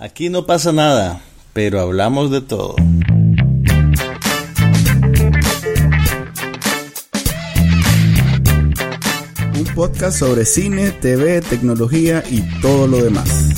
Aquí no pasa nada, pero hablamos de todo. Un podcast sobre cine, TV, tecnología y todo lo demás.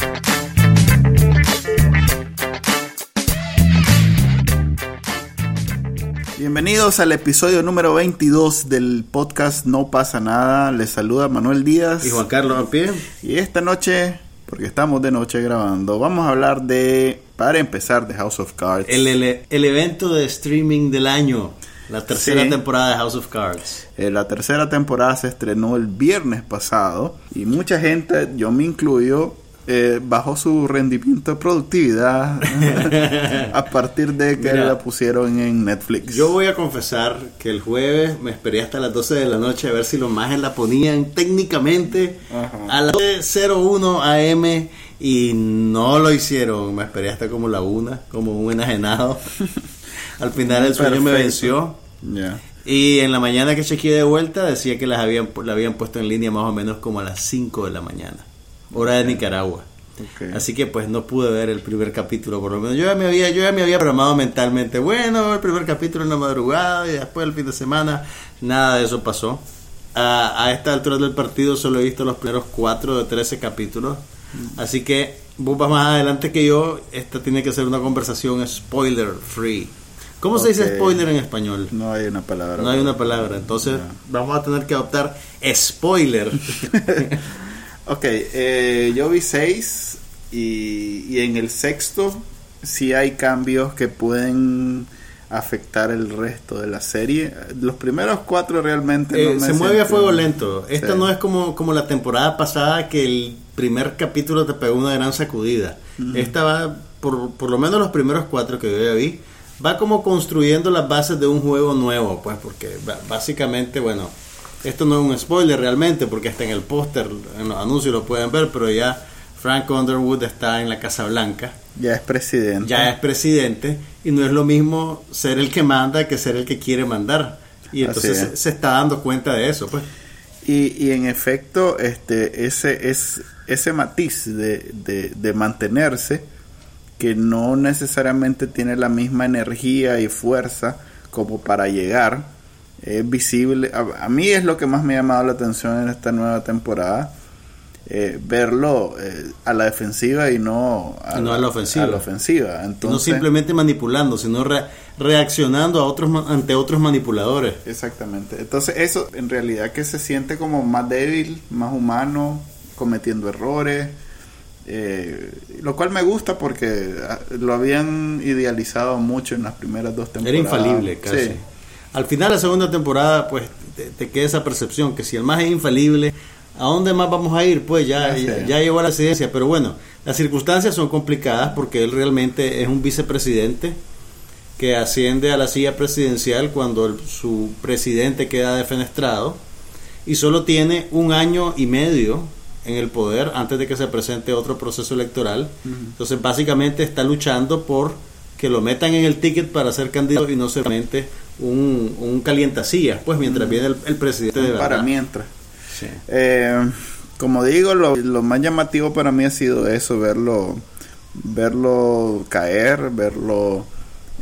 Bienvenidos al episodio número 22 del podcast No pasa nada. Les saluda Manuel Díaz. Y Juan Carlos Ampie. Y esta noche, porque estamos de noche grabando, vamos a hablar de, para empezar, de House of Cards. El, el- el evento de streaming del año. La tercera Sí. temporada de House of Cards. Eh, la tercera temporada se estrenó el viernes pasado y mucha gente, yo me incluyo, eh, bajó su rendimiento de productividad a partir de que Mira, la pusieron en Netflix. Yo voy a confesar que el jueves me esperé hasta las 12 de la noche a ver si los majes la ponían técnicamente Ajá. a las 01 AM y no lo hicieron. Me esperé hasta como la una, como un enajenado. Al final el sueño me venció. Y en la mañana que chequeé de vuelta decía que las habían, la habían puesto en línea más o menos como a las 5 de la mañana, hora de Nicaragua. Ok. Así que pues no pude ver el primer capítulo por lo menos. Yo ya me había, yo ya me había programado mentalmente, bueno, el primer capítulo en la madrugada y después el fin de semana. Nada de eso pasó. A, a esta altura del partido solo he visto los primeros 4 de 13 capítulos. Así que vos vas más adelante que yo. Esta tiene que ser una conversación spoiler free. ¿Cómo se dice spoiler en español? No hay una palabra. No hay una palabra, entonces Ya. vamos a tener que adoptar spoiler. Ok, eh, yo vi seis y, y en el sexto sí hay cambios que pueden afectar el resto de la serie. Los primeros cuatro realmente Eh, no me se mueve a fuego lento. Esta Sí. no es como, como la temporada pasada que el primer capítulo te pegó una gran sacudida. Esta va, por, por lo menos los primeros cuatro que yo ya vi, va como construyendo las bases de un juego nuevo, pues porque básicamente, bueno, esto no es un spoiler realmente, porque está en el póster, en los anuncios lo pueden ver, pero ya Frank Underwood está en la Casa Blanca. Ya es presidente. ya es presidente y no es lo mismo ser el que manda que ser el que quiere mandar. Y entonces se, es. se está dando cuenta de eso, pues. Y, y en efecto, este, ese, es, ese matiz de, de, de mantenerse, que no necesariamente tiene la misma energía y fuerza como para llegar, es visible. A, a mí es lo que más me ha llamado la atención en esta nueva temporada. eh, verlo eh, a la defensiva y no a, no a la ofensiva. a la ofensiva. Entonces, no simplemente manipulando, sino re- reaccionando a otros ante otros manipuladores. Exactamente. Entonces eso en realidad que se siente como más débil, más humano, cometiendo errores, eh, lo cual me gusta porque ah, lo habían idealizado mucho en las primeras dos Era temporadas. infalible casi. Sí. Al final de la segunda temporada, pues te, te queda esa percepción que si el más es infalible, ¿a dónde más vamos a ir? Pues ya, Ya sé. ya, ya llegó a la presidencia. Pero bueno, las circunstancias son complicadas porque él realmente es un vicepresidente que asciende a la silla presidencial cuando el- su presidente queda defenestrado y solo tiene un año y medio en el poder antes de que se presente otro proceso electoral. Entonces básicamente está luchando por que lo metan en el ticket para ser candidato y no solamente un, un calientasillas, pues mientras viene el, el presidente de. Para mientras. Sí. Eh, como digo, lo, lo más llamativo para mí ha sido eso, verlo, verlo caer, verlo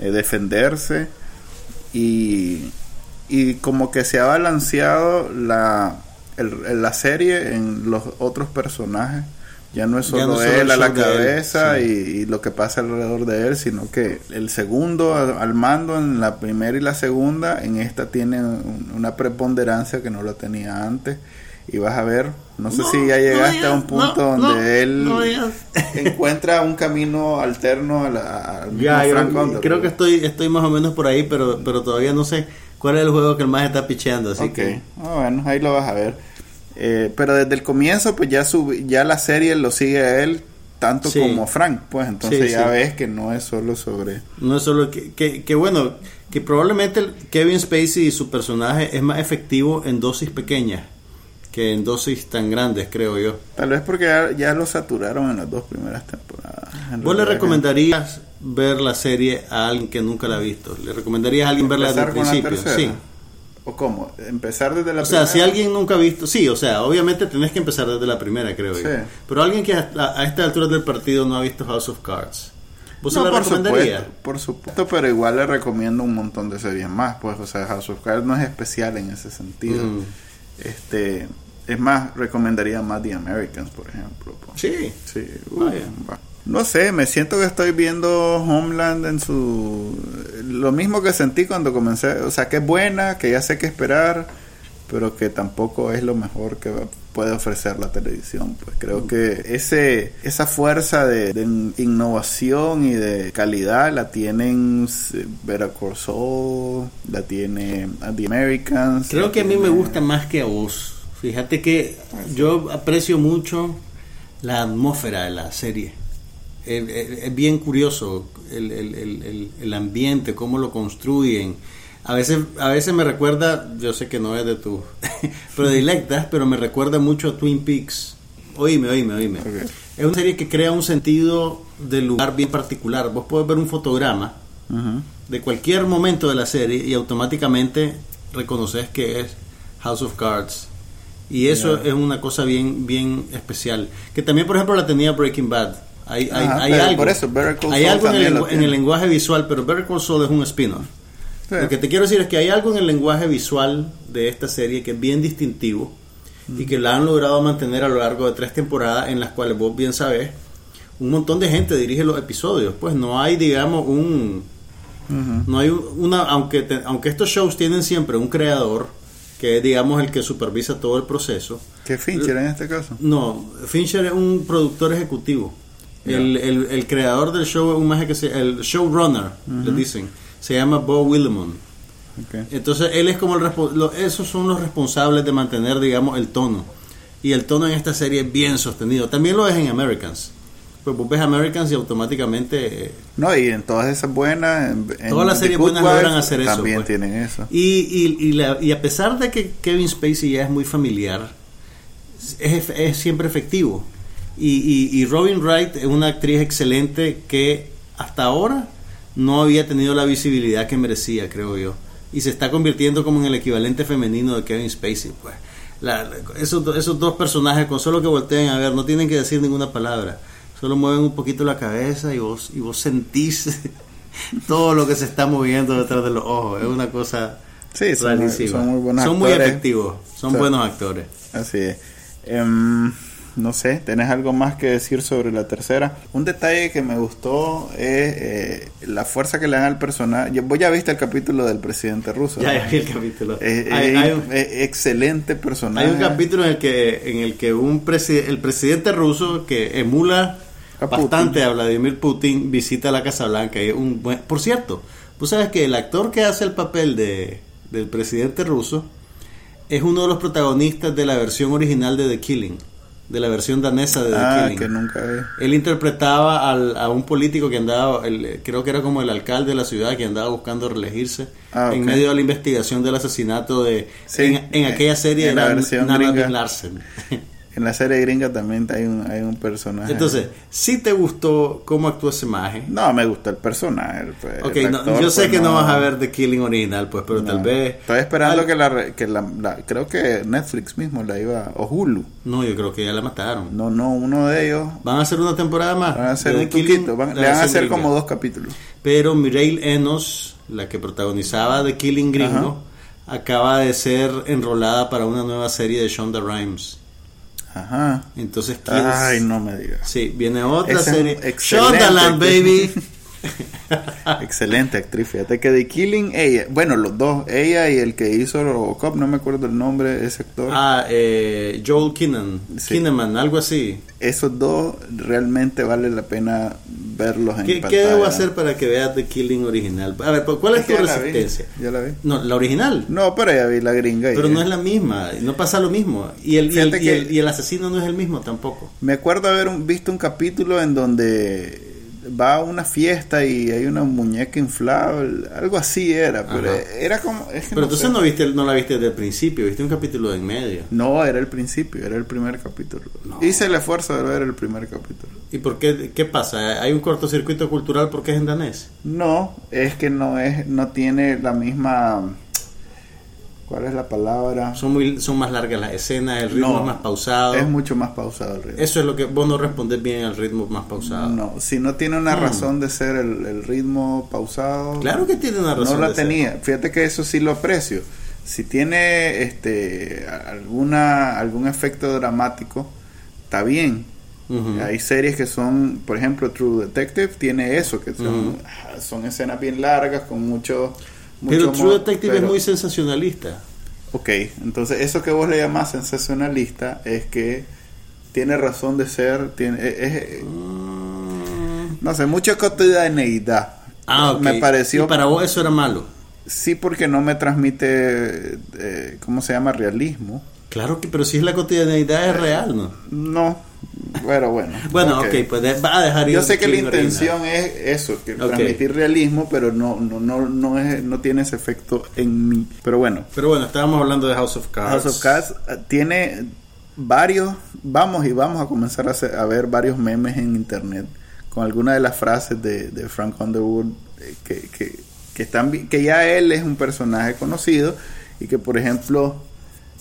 eh, defenderse y, y como que se ha balanceado la, el- la serie en los otros personajes. Ya no es solo no solo él a la él, cabeza sí. y, y lo que pasa alrededor de él, sino que el segundo al mando en la primera y la segunda, en esta tiene un- una preponderancia que no la tenía antes. Y vas a ver, no sé No, si ya no llegaste a un punto no, donde no, él encuentra un camino alterno a la- al mismo Ya, yo Frank creo que estoy, estoy más o menos por ahí, pero, pero todavía no sé cuál es el juego que el más está picheando. Así Ok, que Ah, bueno, ahí lo vas a ver. Eh, pero desde el comienzo, pues ya su, ya la serie lo sigue a él tanto Sí. como Frank, pues entonces Sí, ya sí. ves que no es solo sobre... no es solo que, que, que bueno, que probablemente Kevin Spacey y su personaje es más efectivo en dosis pequeñas que en dosis tan grandes, creo yo. Tal vez porque ya, ya lo saturaron en las dos primeras temporadas. ¿Vos le recomendarías ver la serie a alguien que nunca la ha visto? ¿Le recomendarías a alguien verla desde el la principio? Sí. ¿O cómo? ¿Empezar desde la O sea, primera? si alguien nunca ha visto, sí, o sea, obviamente tenés que empezar desde la primera, creo yo. Sí. Pero alguien que a, a esta altura del partido no ha visto House of Cards, ¿vos se No, la por recomendaría? supuesto, por supuesto, pero igual le recomiendo un montón de series más, pues, o sea, House of Cards no es especial en ese sentido. Mm. Este, es más, recomendaría más The Americans, por ejemplo. pues. Sí. Sí, uh, Vaya. va. No sé, me siento que estoy viendo Homeland en su... Lo mismo que sentí cuando comencé, o sea, que es buena, que ya sé qué esperar, pero que tampoco es lo mejor que puede ofrecer la televisión. Pues creo que ese esa fuerza de, de innovación y de calidad la tienen eh, Better Call Saul, la tiene uh, The Americans. Creo que a mí me gusta más que a vos. Fíjate que yo aprecio mucho la atmósfera de la serie. Es, bien curioso el, el- el- el- ambiente, cómo lo construyen. A veces, a veces me recuerda, yo sé que no es de tu predilectas, pero me recuerda mucho a Twin Peaks. Oíme, oíme, oíme. Ok. Es una serie que crea un sentido del lugar bien particular. Vos podés ver un fotograma Ujú. de cualquier momento de la serie y automáticamente reconoces que es House of Cards. Y eso Ya. es una cosa bien bien especial. Que también, por ejemplo, la tenía Breaking Bad. Hay, hay, Ajá, hay pero algo, por eso, hay algo en el, en el lenguaje visual, pero Better Call Saul es un spin-off. Sí. Lo que te quiero decir es que hay algo en el lenguaje visual de esta serie que es bien distintivo y que la han logrado mantener a lo largo de tres temporadas en las cuales vos bien sabés, un montón de gente dirige los episodios. Pues no hay, digamos, un... No hay un- una... Aunque, te- aunque estos shows tienen siempre un creador, que es, digamos, el que supervisa todo el proceso. ¿Qué Fincher en este caso? No, Fincher es un productor ejecutivo. El, el- el creador del show es un maje que se... El showrunner, le dicen. Se llama Bo Willimon. Entonces él es como el lo- esos son los responsables de mantener, digamos, el tono. Y el tono en esta serie es bien sostenido. También lo es en Americans. Pues vos ves Americans y automáticamente... eh, No, y en todas esas buenas. En, Todas las series buenas Wife logran hacer eso, También pues. tienen eso. y, y, y, la- y a pesar de que Kevin Spacey ya es muy familiar, es, es siempre efectivo. Y, y, y Robin Wright es una actriz excelente que hasta ahora no había tenido la visibilidad que merecía, creo yo. Y se está convirtiendo como en el equivalente femenino de Kevin Spacey. Pues. La- la- esos, esos dos personajes, con solo que volteen a ver, no tienen que decir ninguna palabra. Solo mueven un poquito la cabeza y vos, y vos sentís todo lo que se está moviendo detrás de los ojos. Es una cosa Sí, son muy- rarísima. son muy buenos Son muy efectivos, son buenos actores. Así es. Em, no sé, ¿tenés algo más que decir sobre la tercera? Un detalle que me gustó es eh, la fuerza que le dan al personaje. Vos ya viste el capítulo del presidente ruso. Ya, ya vi el capítulo. Eh, hay, eh, hay un, excelente personaje. hay un capítulo en el que, en el, que un presi- el presidente ruso que emula A bastante a Vladimir Putin visita la Casa Blanca. Y un buen, por cierto, vos sabes que el actor que hace el papel de, del presidente ruso es uno de los protagonistas de la versión original de The Killing, de la versión danesa de The Ah, Killing. que nunca vi. Él interpretaba al- a un político que andaba, el- creo que era como el alcalde de la ciudad, que andaba buscando reelegirse Ah, en medio de la investigación del asesinato de... Sí, en, en aquella serie en la era versión Nana. Bin Larsen. En la serie gringa también hay un, hay un personaje. Entonces, si te gustó cómo actuó ese maje? No, me gustó el personaje. pues, Ok, el no, actor, yo sé pues, que no vas a ver The Killing original, pues, pero no. tal vez... Estoy esperando Al- que, la, que la, la- Creo que Netflix mismo la iba. O Hulu. No, yo creo que ya la mataron. No, no, uno de ellos. Van a hacer una temporada más. Van a hacer un poquito. le van a hacer gringa. como dos capítulos. Pero Mireille Enos, la que protagonizaba The Killing Gringo, acaba de ser enrolada para una nueva serie de Shonda Rhimes. Ajá. Entonces, ¿quién- Ay, no me digas. Sí, viene otra es serie. Shondaland, baby. Excelente actriz. Fíjate que The Killing, ella. Bueno, los dos. Ella y el que hizo Robocop, no me acuerdo el nombre de ese actor. ah, eh, Joel Kinnan. Sí. Kinnaman, algo así. Esos dos realmente vale la pena verlos en ¿Qué, pantalla. ¿Qué debo hacer para que veas The Killing original? A ver, ¿cuál es tu Ya la vi, resistencia? Ya la vi. No, la original. No, pero ya vi la gringa. Pero no es la misma, no pasa lo mismo. Y el, y el, y el- y el asesino no es el mismo tampoco. Me acuerdo haber un- visto un capítulo en donde va a una fiesta y hay una muñeca inflable, algo así era, pero Ajá. era como... es que Pero no entonces sé. no, viste, no la viste desde el principio, viste un capítulo de en medio. No, era el principio, era el primer capítulo. No. Hice el esfuerzo de ver el primer capítulo. ¿Y por qué, qué pasa? ¿Hay un cortocircuito cultural porque es en danés? No, es que no es, no tiene la misma ¿Cuál es la palabra? Son, muy, son más largas las escenas, el ritmo No, es más pausado. Es mucho más pausado el ritmo. Eso es lo que vos no respondes bien al ritmo más pausado. No, si no tiene una Mm. razón de ser el, el ritmo pausado. Claro que tiene una razón. No la de ser. tenía. Fíjate que eso sí lo aprecio. Si tiene este alguna algún efecto dramático, está bien. Ujú. Hay series que son, por ejemplo, True Detective tiene eso, que son, Ujú. ah, son escenas bien largas con mucho... Pero True Detective pero- es muy sensacionalista. Ok, entonces eso que vos le llamás sensacionalista es que tiene razón de ser, tiene, es- es- Mm. no sé, mucha cotidianeidad. Ah, ok. Me pareció... Y para vos eso era malo. Sí, porque no me transmite, eh, ¿cómo se llama? Realismo. Claro que, pero si es la cotidianidad es real, ¿no? No, bueno, bueno. Bueno, ok. ok, pues de- va a dejar ir Yo sé que la Original. intención es eso, que transmitir realismo, pero no, no, no, no, es, no tiene ese efecto en mí. Pero bueno, Pero bueno, estábamos hablando de House of Cards. House of Cards eh, tiene varios, vamos y vamos a comenzar a, hacer- a ver varios memes en internet con algunas de las frases de, de Frank Underwood eh, que, que, que están que ya él es un personaje conocido y que por ejemplo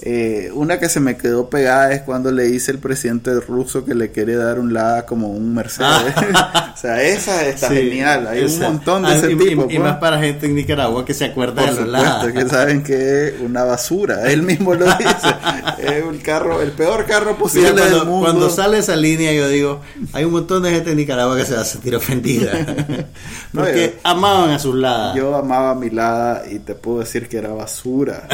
eh, una que se me quedó pegada es cuando le dice el presidente ruso que le quiere dar un lada como un Mercedes. o sea, esa está Sí, genial. Hay esa. un montón de Ah, ese y, tipo. y- y pues. más para gente en Nicaragua que se acuerda Por de los lados. supuesto, que saben que es una basura. Él mismo lo dice. es el carro, el peor carro posible Mira, cuando, del mundo. cuando sale esa línea, yo digo, hay un montón de gente en Nicaragua que se va a sentir ofendida. Porque amaban a sus ladas. Yo amaba mi lada y te puedo decir que era basura.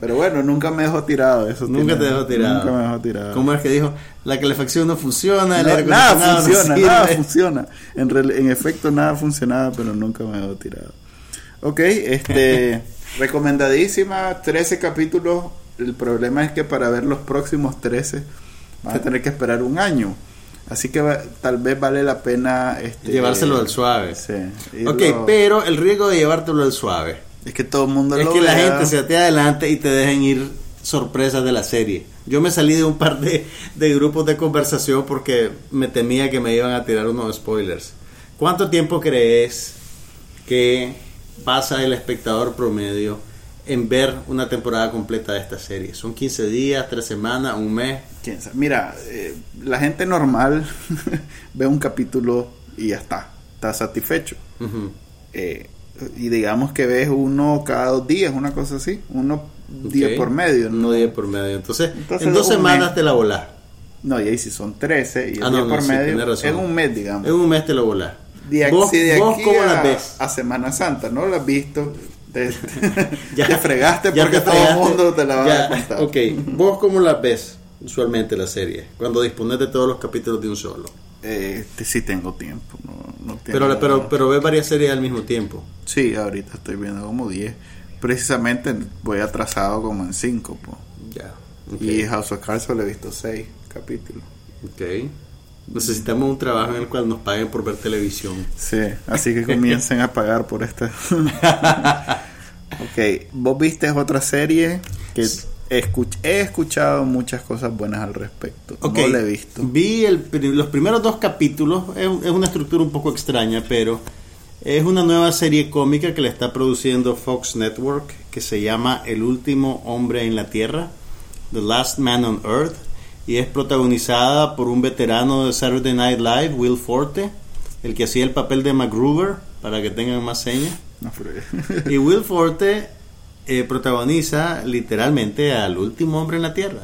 Pero bueno, nunca me dejó tirado. Eso Nunca tiene- te dejó tirado. Nunca me dejó tirado. ¿Cómo es que dijo? La calefacción no funciona, el No, aire nada no funciona, sirve. nada funciona. En, real- en efecto, nada funcionaba, pero nunca me dejó tirado. Ok, este, recomendadísima, 13 capítulos. El problema es que para ver los próximos 13 vas a tener que esperar un año. Así que va- tal vez vale la pena este, Llevárselo al suave. Sí, Ok, pero el riesgo de llevártelo al suave es que todo el mundo es lo que la gente se ate adelante y te dejen ir sorpresas de la serie. Yo me salí de un par de, de grupos de conversación porque me temía que me iban a tirar unos spoilers. ¿Cuánto tiempo crees que pasa el espectador promedio en ver una temporada completa de esta serie? ¿Son 15 días, 3 semanas, un mes? ¿Quién sabe? Mira, eh, la gente normal ve un capítulo y ya está, está satisfecho. Eh, y digamos que ves uno cada dos días, una cosa así, uno día Ok. por medio. No día por medio. Entonces, Entonces, en dos semanas mes. te la volás. No, y ahí si son 13 y Ah, día no, por medio es un mes, digamos. En un mes te la volás. De aquí, ¿Vos, si de vos aquí cómo a, las ves? a Semana Santa, ¿no? ¿La has visto? Te, Ya- te fregaste ya porque te todo el mundo te la va Ya, a contar. Ok, ¿vos cómo las ves usualmente la serie? Cuando dispones de todos los capítulos de un solo. Eh, sí tengo tiempo. No, no Pero, tengo- pero, pero ves varias series al mismo tiempo. Sí, ahorita estoy viendo como 10. Precisamente voy atrasado como en 5. Ya. Y ok, House of Cards solo he visto 6 capítulos. ok. Necesitamos un trabajo en el cual nos paguen por ver televisión. Sí, así que comiencen a pagar por esta. ok, vos viste otra serie que escuch- he escuchado muchas cosas buenas al respecto. No la he visto. Vi el los primeros dos capítulos, es, es una estructura un poco extraña, pero es una nueva serie cómica que le está produciendo Fox Network que se llama El último hombre en la Tierra, The Last Man on Earth, y es protagonizada por un veterano de Saturday Night Live, Will Forte, el que hacía el papel de MacGruber, para que tengan más señas. No, Y Will Forte eh, protagoniza literalmente al último hombre en la Tierra.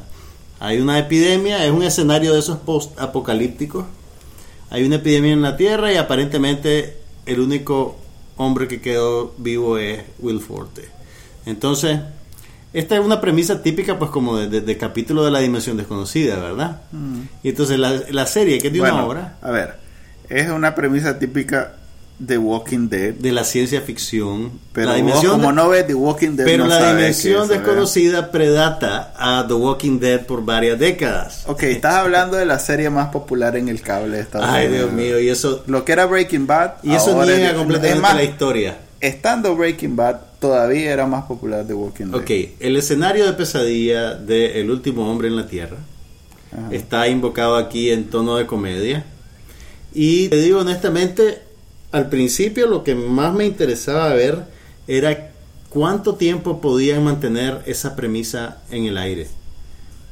Hay una epidemia, es un escenario de esos post-apocalípticos. Hay una epidemia en la Tierra y aparentemente el único hombre que quedó vivo es Will Forte. Entonces, esta es una premisa típica pues como de, de- de capítulo de la dimensión desconocida, ¿verdad? Y entonces la, la serie, que es de una hora, A ver, es una premisa típica de Walking Dead. de la ciencia ficción, Pero la vos, dimensión como no ves The Walking Dead, Pero no la dimensión desconocida predata a The Walking Dead por varias décadas. Ok, estás hablando de la serie más popular en el cable de Estados Ay, Unidos. Dios mío, y eso, Lo que era Breaking Bad. y eso niega es- completamente es más, la historia. Estando Breaking Bad, todavía era más popular The Walking Dead. Ok, el escenario de pesadilla de El último hombre en la Tierra Ajá. está invocado aquí en tono de comedia. Y te digo honestamente, al principio lo que más me interesaba ver era ¿cuánto tiempo podían mantener esa premisa en el aire?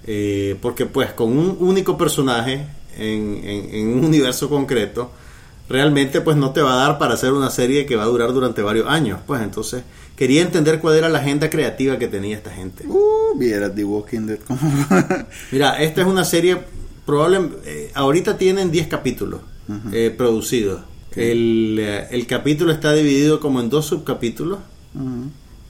Eh, porque pues con un único personaje en, en- en un universo concreto, realmente pues no te va a dar para hacer una serie que va a durar durante varios años. Pues entonces quería entender cuál era la agenda creativa que tenía esta gente. Uh, vieras The Walking Dead. Mira, esta es una serie probable, eh, ahorita tienen 10 capítulos eh, producidos. El, eh, el capítulo está dividido como en dos subcapítulos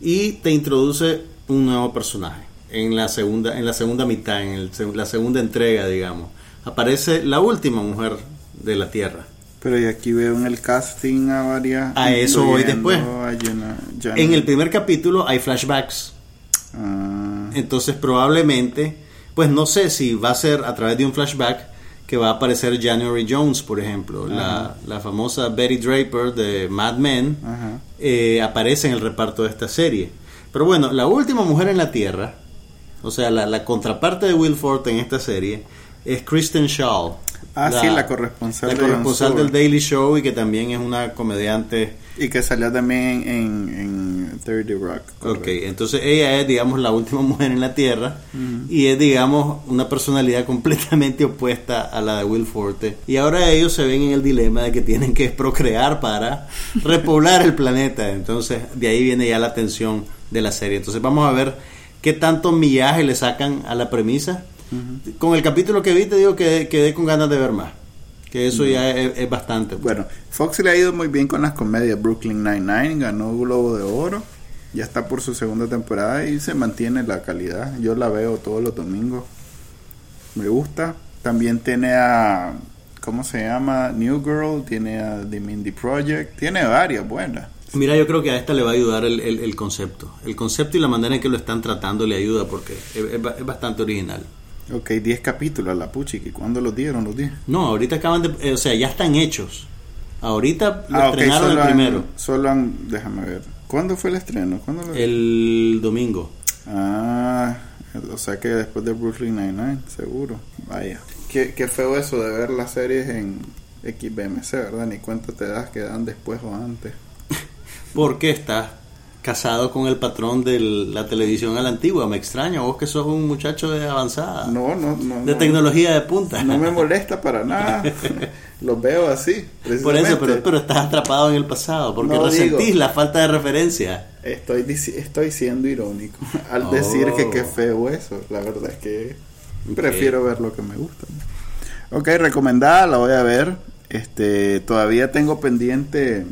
y te introduce un nuevo personaje en la segunda en la segunda mitad, en el la segunda entrega, digamos. Aparece la última mujer de la Tierra. Pero y aquí veo en el casting a varias... A eso voy después. Jenna- En el primer capítulo hay flashbacks. Ah, Entonces probablemente, pues no sé si va a ser a través de un flashback que va a aparecer January Jones, por ejemplo, la, la famosa Betty Draper de Mad Men, eh, aparece en el reparto de esta serie. Pero bueno, la última mujer en la Tierra, o sea, la, la contraparte de Will Forte en esta serie, es Kristen Shaw. Ah, sí, la corresponsal La corresponsal del. Daily Show y que también es una comediante Y que salió también en, en 30 Rock. Ok, entonces ella es, digamos, la última mujer en la Tierra y es, digamos, una personalidad completamente opuesta a la de Will Forte. Y ahora ellos se ven en el dilema de que tienen que procrear para repoblar el planeta. Entonces, de ahí viene ya la tensión de la serie. Entonces, vamos a ver qué tanto millaje le sacan a la premisa. Con el capítulo que vi, te digo que quedé con ganas de ver más. Que eso ya es, es bastante. pues. Bueno, Fox le ha ido muy bien con las comedias. Brooklyn Nine-Nine ganó Globo de Oro. Ya está por su segunda temporada y se mantiene la calidad. Yo la veo todos los domingos. Me gusta. También tiene a. ¿Cómo se llama? New Girl. Tiene a The Mindy Project. Tiene varias buenas. Mira, yo creo que a esta le va a ayudar el, el- el concepto. El concepto y la manera en que lo están tratando le ayuda porque es, es ba- es bastante original. Ok, 10 capítulos a la Puchiqui. ¿Cuándo los dieron los 10? No, ahorita acaban de... eh, o sea, ya están hechos. Ahorita lo Ah, estrenaron el solo han- primero, solo han. Déjame ver. ¿Cuándo fue el estreno? ¿Cuándo lo- el domingo. Ah, o sea que después de Brooklyn Nine-Nine, seguro. Vaya. Qué, qué feo eso de ver las series en XBMC, ¿verdad? Ni cuenta te das que dan después o antes. Porque estás casado con el patrón de la televisión a la antigua. Me extraña, vos que sos un muchacho de avanzada. No, no, no. de no. tecnología de punta. No me molesta para nada. Los veo así. Por eso, pero, pero estás atrapado en el pasado, porque No resentís digo. la falta de referencia. Estoy, estoy siendo irónico al Oh. decir que qué feo eso. La verdad es que prefiero ver lo que me gusta. Ok, recomendada, la voy a ver. Este, todavía tengo pendiente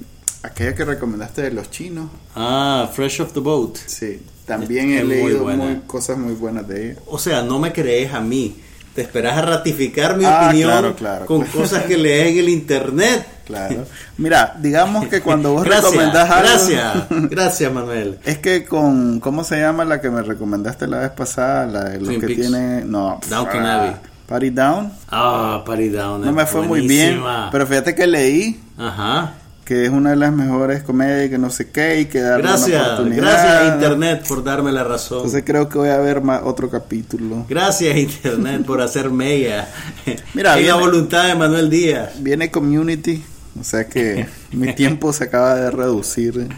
aquella que recomendaste de los chinos. Ah, Fresh off the Boat. Sí, también Es he muy leído buena. muy- cosas muy buenas de ella. O sea, no me crees a mí. Te esperas a ratificar mi Ah, opinión claro, claro, con claro. cosas que lees en el internet. Claro. Mira, digamos que cuando vos gracias, recomendás algo. gracias, gracias Manuel. Es que con. ¿Cómo se llama la que me recomendaste la vez pasada? La de los Twin que Peaks. tiene. No. Downton ah, Abbey. Party Down. Ah, Party Down. No me fue muy bien. buenísima. Pero fíjate que leí Ajá. Que es una de las mejores comedias que no sé qué y que darle una Gracias, oportunidad. gracias Internet por darme la razón. Entonces creo que voy a ver más otro capítulo. Gracias Internet por hacer mella. Mira, la voluntad de Manuel Díaz. Viene Community, o sea que mi tiempo se acaba de reducir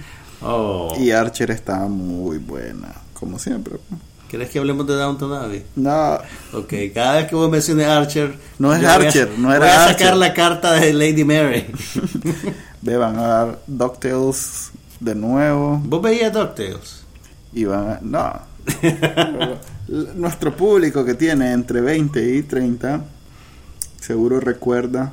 Oh. y Archer está muy buena, como siempre. ¿Querés que hablemos de Downton Abbey? No, Ok, cada vez que vos menciones Archer, No es voy a- Archer, no era Voy a sacar Archer. la carta de Lady Mary. ve, van a dar DuckTales de nuevo ¿Vos veías DuckTales? y van a... No. Nuestro público que tiene entre 20 y 30 seguro recuerda.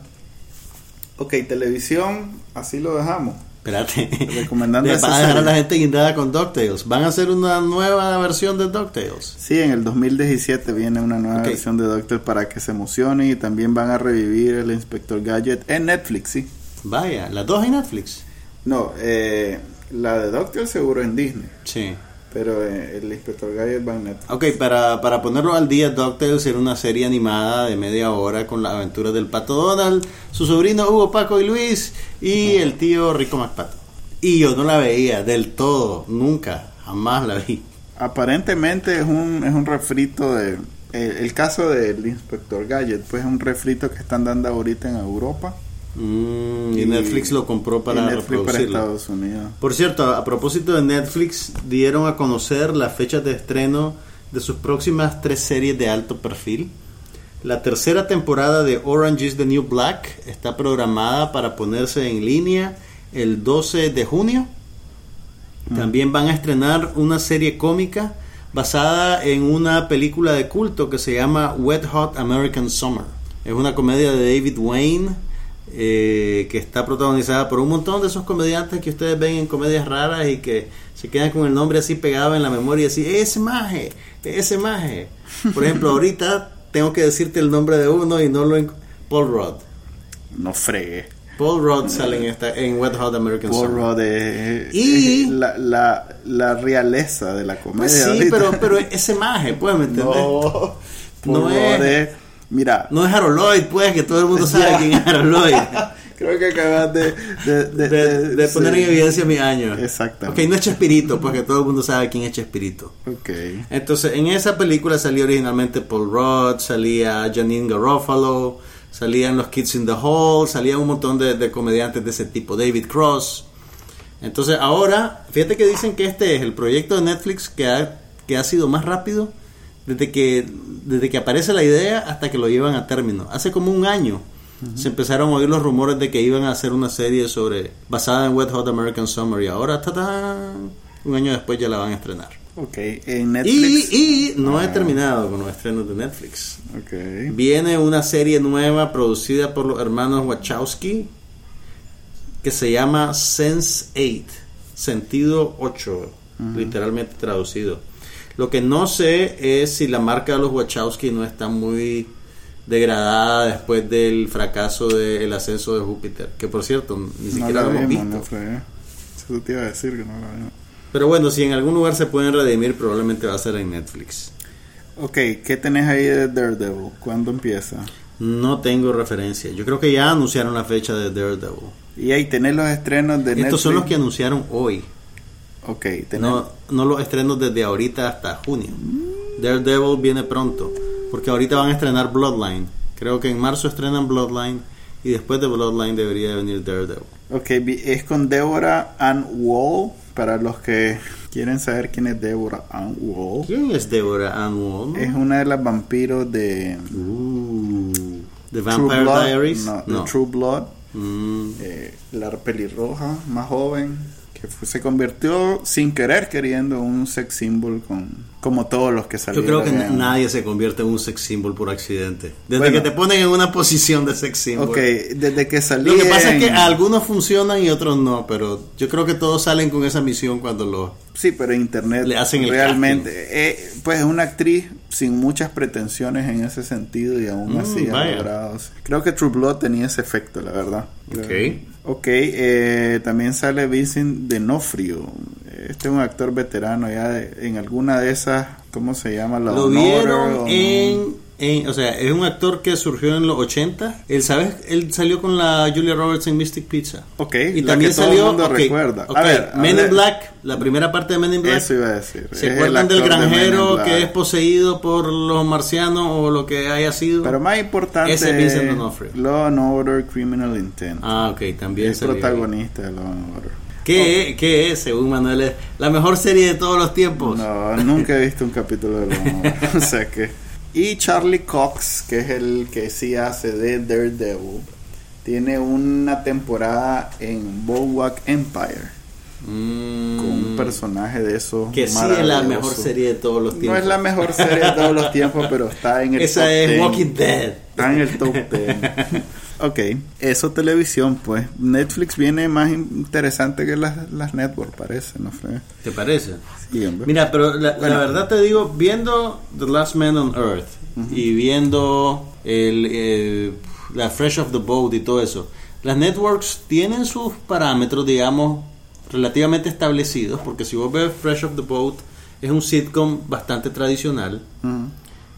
Ok, televisión, así lo dejamos. Espérate. Recomendando van a dejar a la gente guindada con DuckTales. Van a hacer una nueva versión de DuckTales. Sí, en el 2017 viene una nueva versión de Doctor para que se emocionen y también van a revivir el Inspector Gadget en Netflix, sí. Vaya, las dos en Netflix. No, eh, la de Doctor seguro en Disney, Sí. pero eh, el Inspector Gadget va en Netflix. Ok, para, para ponerlo al día, DuckTales era una serie animada de media hora con las aventuras del Pato Donald, su sobrino Hugo, Paco y Luis y el tío Rico MacPato. Y yo no la veía del todo, nunca, jamás la vi. Aparentemente es un, es un refrito de... El, el caso del Inspector Gadget, pues es un refrito que están dando ahorita en Europa. Mm, y, Netflix lo compró para Netflix para reproducirlo. Estados Unidos. Por cierto, a propósito de Netflix, dieron a conocer las fechas de estreno de sus próximas tres series de alto perfil. La tercera temporada de Orange is the New Black está programada para ponerse en línea el 12 de junio. También van a estrenar una serie cómica basada en una película de culto que se llama Wet Hot American Summer. Es una comedia de David Wayne eh, que está protagonizada por un montón de esos comediantes que ustedes ven en comedias raras y que se quedan con el nombre así pegado en la memoria, así, ese maje, ese maje. Por ejemplo, ahorita tengo que decirte el nombre de uno y no lo... Paul Rudd. No fregue. Paul Rudd sale en, esta, en Wet Hot American Paul Summer. Rudd es, Y- es la, la, la realeza de la comedia. Pues sí, ahorita. pero, pero ese maje, pues, ¿me entiendes? No, No Paul es- es- Mira, No es Harold Lloyd, pues, que todo el mundo sabe Ya. quién es Harold Lloyd. creo que acabas de... De, De, de poner sí. en evidencia mi año. Exactamente. Ok, no es Chespirito, porque todo el mundo sabe quién es Chespirito. Ok. Entonces, en esa película salía originalmente Paul Rudd, salía Janine Garofalo, salían los Kids in the Hall, salían un montón de, comediantes de ese tipo, David Cross. Entonces, ahora, fíjate que dicen que este es el proyecto de Netflix que ha, que ha sido más rápido desde que, desde que aparece la idea hasta que lo llevan a término. Hace como un año se empezaron a oír los rumores de que iban a hacer una serie sobre basada en Wet Hot American Summer y ahora, ¡tatán! un año después ya la van a estrenar. Ok. En Netflix... Y, y no he Ah. terminado con los estrenos de Netflix. Ok. Viene una serie nueva producida por los hermanos Wachowski que se llama Sense 8, sentido 8, literalmente traducido. Lo que no sé es si la marca de los Wachowski no está muy degradada después del fracaso del ascenso de Júpiter, que por cierto ni siquiera lo hemos visto. no. Eso te iba a decir que no la vimos. Pero bueno, si en algún lugar se pueden redimir, probablemente va a ser en Netflix. Ok, ¿qué tenés ahí de Daredevil? ¿Cuándo empieza? No tengo referencia. Yo creo que ya anunciaron la fecha de Daredevil. Y ahí tenés los estrenos de Netflix. Estos son los que anunciaron hoy. Ok. No, no los estrenos desde ahorita hasta junio. Daredevil viene pronto. Porque ahorita van a estrenar Bloodline. Creo que en marzo estrenan Bloodline. Y después de Bloodline debería de venir Daredevil. Ok, es con Deborah Ann Wall. Para los que quieren saber quién es Deborah Ann Wall. ¿Quién es Deborah Ann Wall? Es una de las vampiros de Uh, The True Vampire Blood. Diaries. No, No. True Blood. Mm, eh, la pelirroja más joven que fue- se convirtió sin querer queriendo en un sex symbol con como todos los que Yo salieron. creo que en- nadie se convierte en un sex symbol por accidente. Desde Bueno. que te ponen en una posición de sex symbol. Ok, desde que salí. Lo que pasa es que algunos funcionan y otros no, pero yo creo que todos salen con esa misión cuando lo... Sí, pero internet Le hacen el realmente eh, pues es una actriz sin muchas pretensiones en ese sentido y aún Mm, así ha logrado. Creo que True Blood tenía ese efecto, la verdad. Ok. Ok, eh, también sale Vincent D'Onofrio. Este es un actor veterano ya de- en alguna de esas, ¿cómo se llama? La Lo Honor vieron o- en, en- O sea, es un actor que surgió en los 80. Él, ¿sabes? Él salió con la Julia Roberts en Mystic Pizza. Ok, Y la también que todo salió... el mundo ok, recuerda. ok, A ver, Men habla- in Black, la primera parte de Men in Black. Eso iba a decir. ¿Se Es acuerdan del de granjero Black. que es poseído por los marcianos o lo que haya sido? Pero más importante Ese es Vincent D'Onofrio. Law and Order Criminal Intent. Ah, ok, también es salió ahí. protagonista de Law and Order. ¿Qué, qué es, según Manuel, es la mejor serie de todos los tiempos? No, nunca he visto un capítulo de Law and Order. o sea que. Y Charlie Cox, que es el que sí hace de Daredevil, tiene una temporada en Boardwalk Empire Mm, con un personaje de esos. que sí es la mejor serie de todos los tiempos. No es la mejor serie de todos los tiempos, pero está en el Esa top es 10. Walking Dead. Está en el top 10. ok, eso televisión, pues. Netflix viene más interesante que las, las networks, parece, no. ¿Te parece? Sí, hombre. Mira, pero la, verdad te digo, viendo The Last Man on Earth y viendo el, eh, la Fresh of the Boat y todo eso, las networks tienen sus parámetros, digamos, relativamente establecidos, porque si vos ves Fresh of the Boat, es un sitcom bastante tradicional.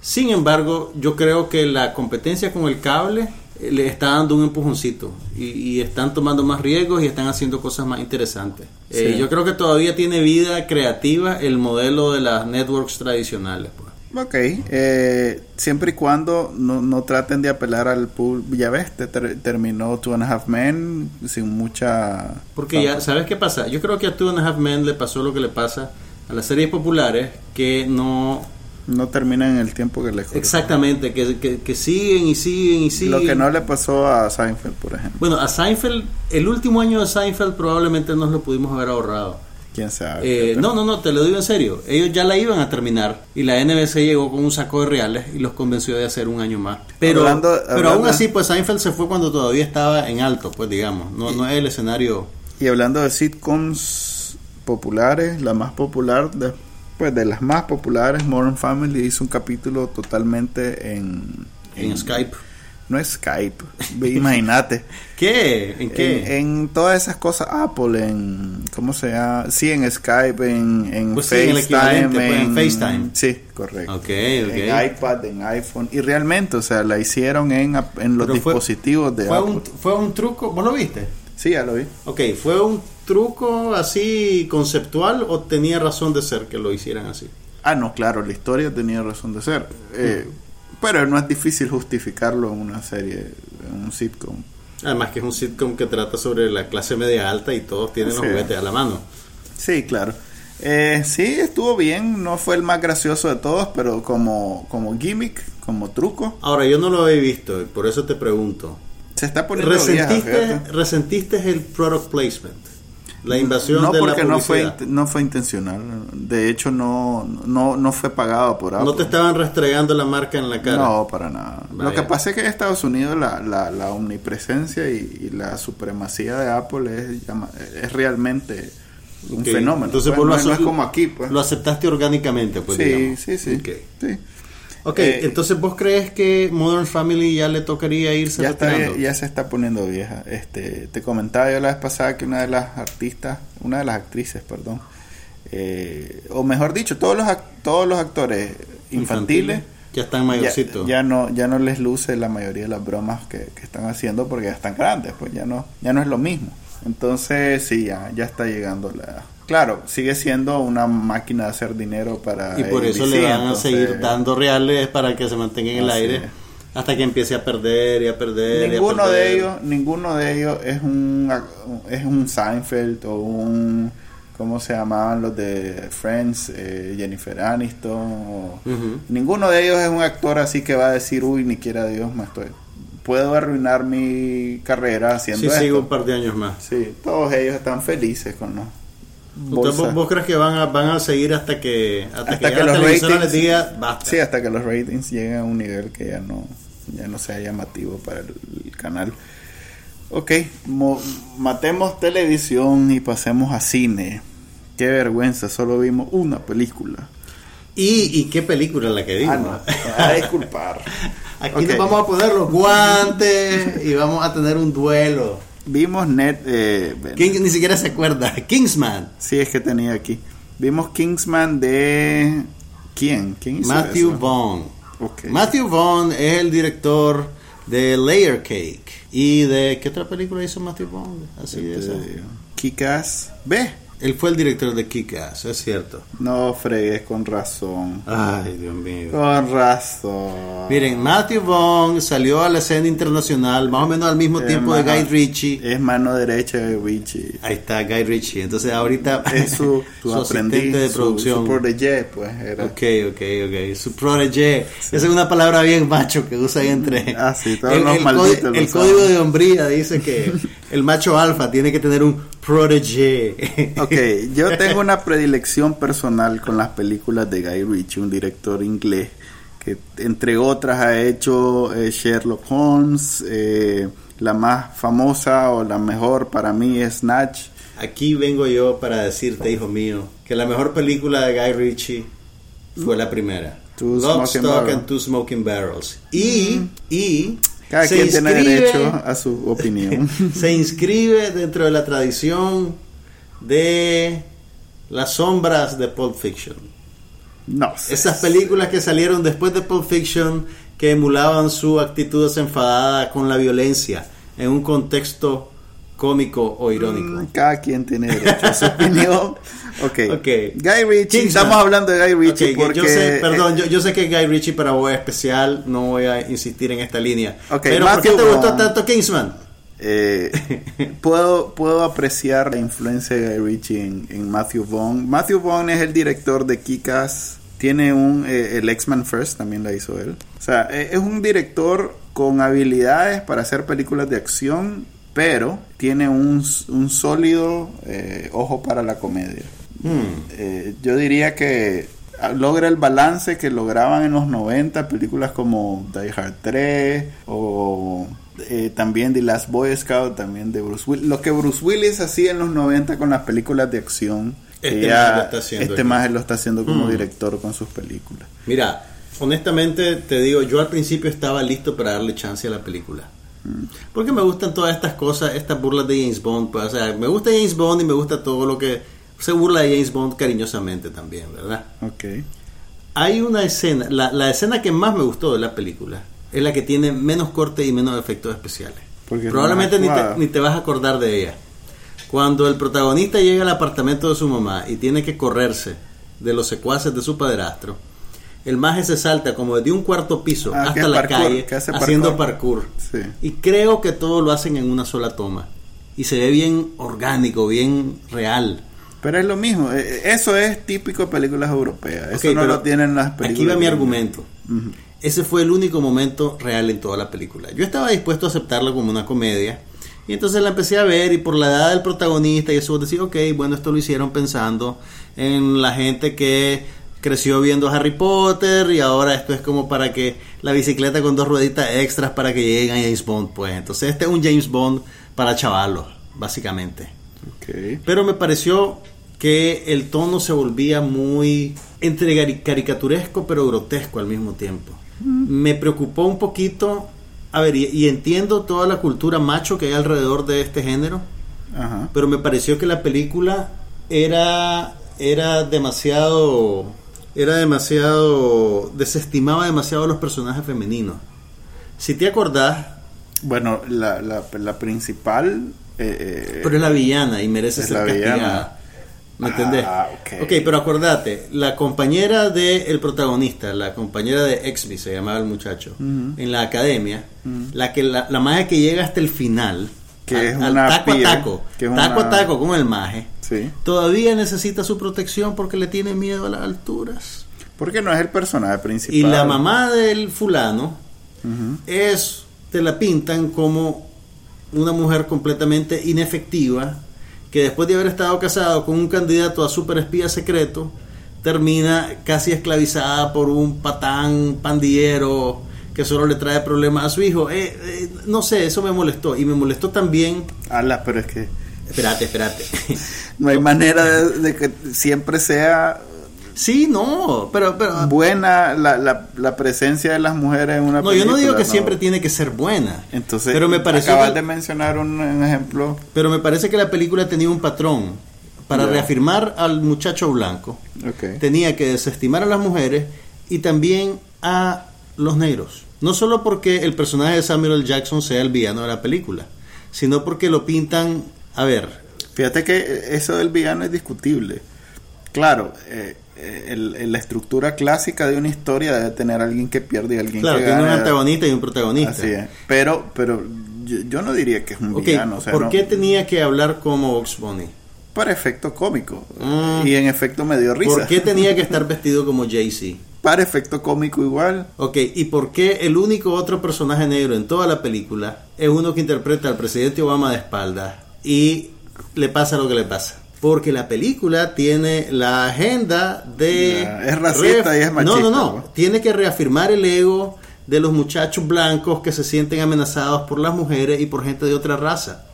Sin embargo, yo creo que la competencia con el cable le está dando un empujoncito y, y están tomando más riesgos y están haciendo cosas más interesantes. Eh, yo creo que todavía tiene vida creativa el modelo de las networks tradicionales. pues. Ok, eh, siempre y cuando no, no traten de apelar al público. Ya ves, te ter- terminó Two and a Half Men sin mucha. Porque ya, ¿sabes qué pasa? Yo creo que a Two and a Half Men le pasó lo que le pasa a las series populares que no... No terminan en el tiempo que les corresponde. Exactamente, que, que, que siguen y siguen y siguen. Lo que no le pasó a Seinfeld, por ejemplo. Bueno, a Seinfeld, el último año de Seinfeld probablemente nos lo pudimos haber ahorrado. Quién sabe. Eh, no, no, no, te lo digo en serio. Ellos ya la iban a terminar y la NBC llegó con un saco de reales y los convenció de hacer un año más. Pero, Hablando- pero aún así, pues Seinfeld se fue cuando todavía estaba en alto, pues digamos. No, no es el escenario. Y hablando de sitcoms populares, la más popular, de, pues de las más populares, Modern Family hizo un capítulo totalmente en... En Skype. No es Skype, imagínate. ¿Qué? ¿En qué? En, en todas esas cosas, Apple, en... ¿Cómo se llama? Sí, en Skype, en, en Pues sí, en FaceTime. pues, en FaceTime. Sí, correcto. ok, ok. En iPad, en iPhone. Y realmente, o sea, la hicieron en, en los Pero fue- dispositivos de fue, Apple. un, fue un truco, ¿vos lo viste? Sí, ya lo vi. Ok, ¿fue un truco así conceptual o tenía razón de ser que lo hicieran así? Ah, no, claro, la historia tenía razón de ser. Eh, pero no es difícil justificarlo en una serie, en un sitcom. Además que es un sitcom que trata sobre la clase media alta y todos tienen los juguetes a la mano. Sí, claro. Eh, sí, estuvo bien. No fue el más gracioso de todos, pero como, como gimmick, como truco, Ahora, yo no lo he visto y por eso te pregunto. se está poniendo ¿Resentiste. ¿Resentiste el product placement? La invasión No, de la porque no fue, no fue intencional. De hecho, no, no, no fue pagado por Apple. No te estaban restregando la marca en la cara. No, para nada. Lo que pasa es que en Estados Unidos la, la, la omnipresencia y, y la supremacía de Apple es, es realmente un fenómeno. Entonces pues, vos lo no, es como aquí, pues. Lo aceptaste orgánicamente, pues sí, digamos. sí, sí, Ok, sí. Ok, Eh, entonces vos crees que Modern Family ya le tocaría irse Ya, está, retirando? ya se está poniendo vieja. Este, te comentaba yo la vez pasada que una de las artistas, una de las actrices, perdón, eh, o mejor dicho, todos los todos los actores infantiles Ya están ya, mayorcitos. ya no ya no les luce la mayoría de las bromas que, que están haciendo porque ya están grandes pues ya no ya no es lo mismo entonces sí ya ya está llegando la claro sigue siendo una máquina de hacer dinero para y por eso le van a seguir dando reales para que se mantenga en el Así aire es. hasta que empiece a perder y a perder. y a ninguno perder. de ellos ninguno de ellos es un es un Seinfeld o un cómo se llamaban los de Friends eh, Jennifer Aniston o-. Ninguno de ellos es un actor así que va a decir, uy, ni quiera Dios, me estoy. Puedo arruinar mi carrera haciendo Sí, esto. sigo un par de años más. Sí, todos ellos están felices con Entonces, bolsas. ¿vos, crees que van a, van a seguir hasta que hasta, Hasta que, los ratings- les diga basta? Sí, hasta que los ratings lleguen a un nivel que ya no, ya no sea llamativo para el, el canal. Ok, mo- matemos televisión y pasemos a cine. Qué vergüenza, solo vimos una película. ¿Y, y qué película la que digo? Ah, no, va a disculpar. Aquí Ok. nos vamos a poner los guantes y vamos a tener un duelo. Vimos Net... Eh, ¿Quién ni siquiera se acuerda? Kingsman. Sí, es que tenía aquí. Vimos Kingsman de... ¿Quién? ¿Quién hizo Matthew eso? Vaughn. Ok. Matthew Vaughn es el director de Layer Cake. ¿Y de qué otra película hizo Matthew Vaughn? Así de esa. Este, Kick-Ass. Él fue el director de Kick-Ass, es cierto. No fregues con razón. Ay, Dios mío. Con razón. Miren, Matthew Vaughn salió a la escena internacional más o menos al mismo tiempo de Guy Ritchie. Es mano derecha de Richie. Ahí está Guy Ritchie. Entonces ahorita Es su, su, su aprendiz, asistente de su- producción. Su, protégé, pues. Era. Ok, ok, ok. Su protege. Esa es una palabra bien macho que usan entre. Ah, sí, todos los malditos código, lo el código de hombría dice que el macho alfa tiene que tener un protege. Ok, yo tengo una predilección personal con las películas de Guy Ritchie, un director inglés que entre otras ha hecho eh, Sherlock Holmes, eh, la más famosa o la mejor para mí es Snatch. Aquí vengo yo para decirte, hijo mío, que la mejor película de Guy Ritchie fue la primera. Two Lock, Stock Barrels. and Two Smoking Barrels. Y, y Cada se quien tiene inscribe- derecho a su opinión. se inscribe dentro de la tradición de las sombras de Pulp Fiction. No sé. Esas películas que salieron después de Pulp Fiction que emulaban su actitud desenfadada con la violencia en un contexto cómico o irónico. Mm, cada quien tiene derecho a su opinión. Ok. Ok. Guy Ritchie, Kingsman. estamos hablando de Guy Ritchie Ok, porque... yo sé, perdón, eh, yo, yo sé que Guy Ritchie para vos es especial, no voy a insistir en esta línea. Ok, Pero ¿por qué Matthew te gustó tanto Kingsman? eh, puedo, puedo apreciar la influencia de Guy Ritchie en, en Matthew Vaughn. Matthew Vaughn es el director de Kikas. Tiene un... eh, el X-Men First también la hizo él. O sea, eh, es un director con habilidades para hacer películas de acción, pero tiene un, un sólido eh, ojo para la comedia. Hmm. Eh, yo diría que ah, logra el balance que lograban en los 90 películas como Die Hard 3 o eh, también The Last Boy Scout, también de Bruce Willis. Lo que Bruce Willis hacía en los 90 con las películas de acción, Este maje lo está haciendo este maje lo está haciendo como Mm. director con sus películas. Mira, honestamente te digo, yo al principio estaba listo para darle chance a la película. Porque me gustan todas estas cosas, estas burlas de James Bond. Pues, o sea, me gusta James Bond y me gusta todo lo que se burla de James Bond cariñosamente también, ¿verdad? Ok. Hay una escena, la, la escena que más me gustó de la película es la que tiene menos corte y menos efectos especiales. Porque Probablemente más ni te, ni te vas a acordar de ella. Cuando el protagonista llega al apartamento de su mamá y tiene que correrse de los secuaces de su padrastro, el maje se salta como desde un cuarto piso Ah, hasta la parkour, calle haciendo parkour. Sí. Y creo que todo lo hacen en una sola toma. Y se ve bien orgánico, bien real. Pero es lo mismo, eh, eso es típico de películas europeas. Eso no lo tienen las películas. Aquí va mi argumento. Ese fue el único momento real en toda la película. Yo estaba dispuesto a aceptarlo como una comedia. Y entonces la empecé a ver y por la edad del protagonista y eso vos decís, ok, bueno, esto lo hicieron pensando en la gente que creció viendo Harry Potter y ahora esto es como para que la bicicleta con dos rueditas extras para que lleguen a James Bond, pues. Entonces este es un James Bond para chavalos, básicamente. Pero me pareció que el tono se volvía muy entre cari- caricaturesco pero grotesco al mismo tiempo. Me preocupó un poquito, a ver, y, y entiendo toda la cultura macho que hay alrededor de este género, Ajá. pero me pareció que la película era era demasiado era demasiado desestimaba demasiado a los personajes femeninos. Si te acordás, Bueno, la, la, la principal. eh, eh, Pero es la villana y merece ser la villana. castigada. ¿Me entendés? Ah, ok. ok, pero acordate, la compañera del protagonista, la compañera de Exby, se llamaba el muchacho, en la academia, la que la, la magia que llega hasta el final, Que al, es al una taco piel, a taco, que taco una- a taco con el maje, sí. todavía necesita su protección porque le tiene miedo a las alturas. Porque no es el personaje principal. Y la mamá del fulano es, te la pintan como una mujer completamente inefectiva que después de haber estado casado con un candidato a super espía secreto termina casi esclavizada por un patán pandillero que solo le trae problemas a su hijo. Eh, eh, no sé, eso me molestó. Y me molestó también... Ala, pero es que Espérate, espérate. no hay manera de, de que siempre sea sí, no, pero... pero buena la, la, la presencia de las mujeres en una no, yo no digo película, que no. siempre tiene que ser buena. Entonces, pero me pareció acabas que- de mencionar un, un ejemplo. Pero me parece que la película tenía un patrón. Para reafirmar al muchacho blanco, Ok. tenía que desestimar a las mujeres y también a los negros. No solo porque el personaje de Samuel L. Jackson sea el villano de la película, sino porque lo pintan, a ver, Fíjate que eso del villano es discutible. Claro, eh, el- el- la estructura clásica de una historia debe tener alguien que pierde y alguien claro, que tiene un gana. antagonista y un protagonista. Así es. Pero, pero yo, yo no diría que es un Ok, villano. O sea, ¿por no- qué tenía que hablar como Box Bunny? Para efecto cómico. Mm. Y en efecto me dio risa. ¿Por qué tenía que estar vestido como Jay-Z? Para efecto cómico igual. Ok, ¿y por qué el único otro personaje negro en toda la película es uno que interpreta al presidente Obama de espaldas y le pasa lo que le pasa? Porque la película tiene la agenda de... Ya, es racista y es machista, No, no, no. ¿no? Tiene que reafirmar el ego de los muchachos blancos que se sienten amenazados por las mujeres y por gente de otra raza.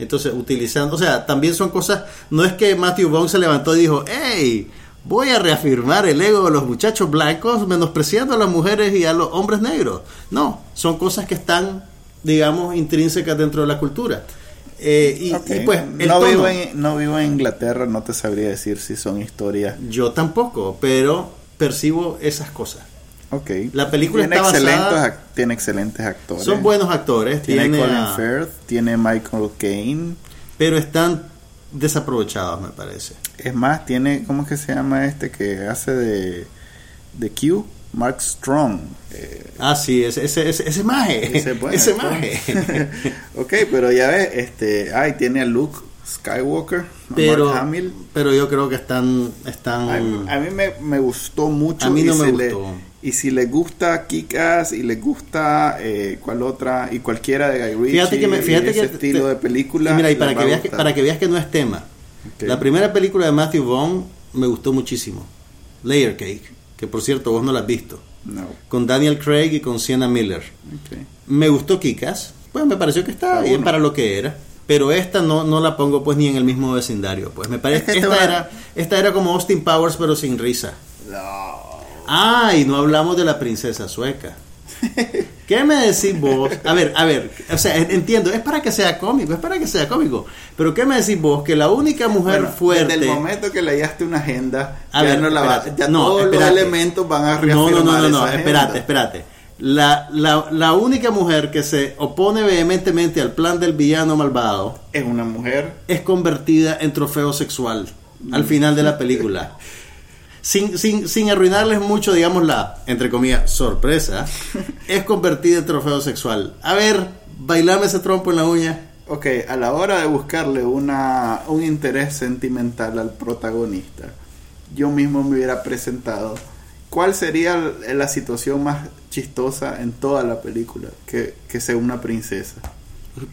Entonces, utilizando, o sea, también son cosas, no es que Matthew Vaughn se levantó y dijo, hey, voy a reafirmar el ego de los muchachos blancos menospreciando a las mujeres y a los hombres negros. No, son cosas que están, digamos, intrínsecas dentro de la cultura. Eh, y, pues, el no, tono, vivo en, no vivo en Inglaterra, no te sabría decir si son historias. yo tampoco, pero percibo esas cosas. Ok. La película tiene está excelentes, basada- tiene excelentes actores. Son buenos actores, Tiene, tiene Colin a- Firth, tiene Michael Caine. pero están desaprovechados, me parece. Es más, tiene, ¿cómo es que se llama este que hace de, de Q? Mark Strong. Eh, Ah, sí, ese, ese, ese, ese maje. ese es bueno, ese maje. ok, pero ya ves, este, ay, tiene a Luke Skywalker, pero, Mark Hamill. pero yo creo que están... están A, mí- a mí me, me gustó mucho. A mí no y me si le- gustó. y si les gusta Kick-Ass y les gusta eh, cuál otra y cualquiera de Guy Ritchie, Fíjate que me- fíjate ese que estilo te- de película. y mira, y para que, veas que, para que veas que no es tema. La primera película de Matthew Vaughn me gustó muchísimo. Layer Cake, que por cierto vos no la has visto. No. Con Daniel Craig y con Sienna Miller. Me gustó Kikas, pues me pareció que estaba bien para lo que era. Pero esta no, no la pongo pues ni en el mismo vecindario. Pues me parece que esta, te va- era, esta era como Austin Powers pero sin risa. No. Ah, y no hablamos de la princesa sueca. ¿Qué me decís vos? A ver, a ver, o sea, en- entiendo, es para que sea cómico, es para que sea cómico. Pero ¿qué me decís vos? Que la única mujer Bueno, fuerte... Desde el momento que le hallaste una agenda, A ya, ver, no la va- espérate. ya No, todos espérate. los elementos van a No, reafirmar no, no, no, no, agenda. espérate, espérate. La, la, la única mujer que se opone vehementemente al plan del villano malvado Es una mujer. es convertida en trofeo sexual al final de la película. Sin, sin, sin arruinarles mucho, digamos, la, entre comillas, sorpresa, es convertida en trofeo sexual. A ver, bailame ese trompo en la uña. Ok, a la hora de buscarle una, un interés sentimental al protagonista, yo mismo me hubiera presentado. ¿Cuál sería la situación más chistosa en toda la película? Que, que sea una princesa.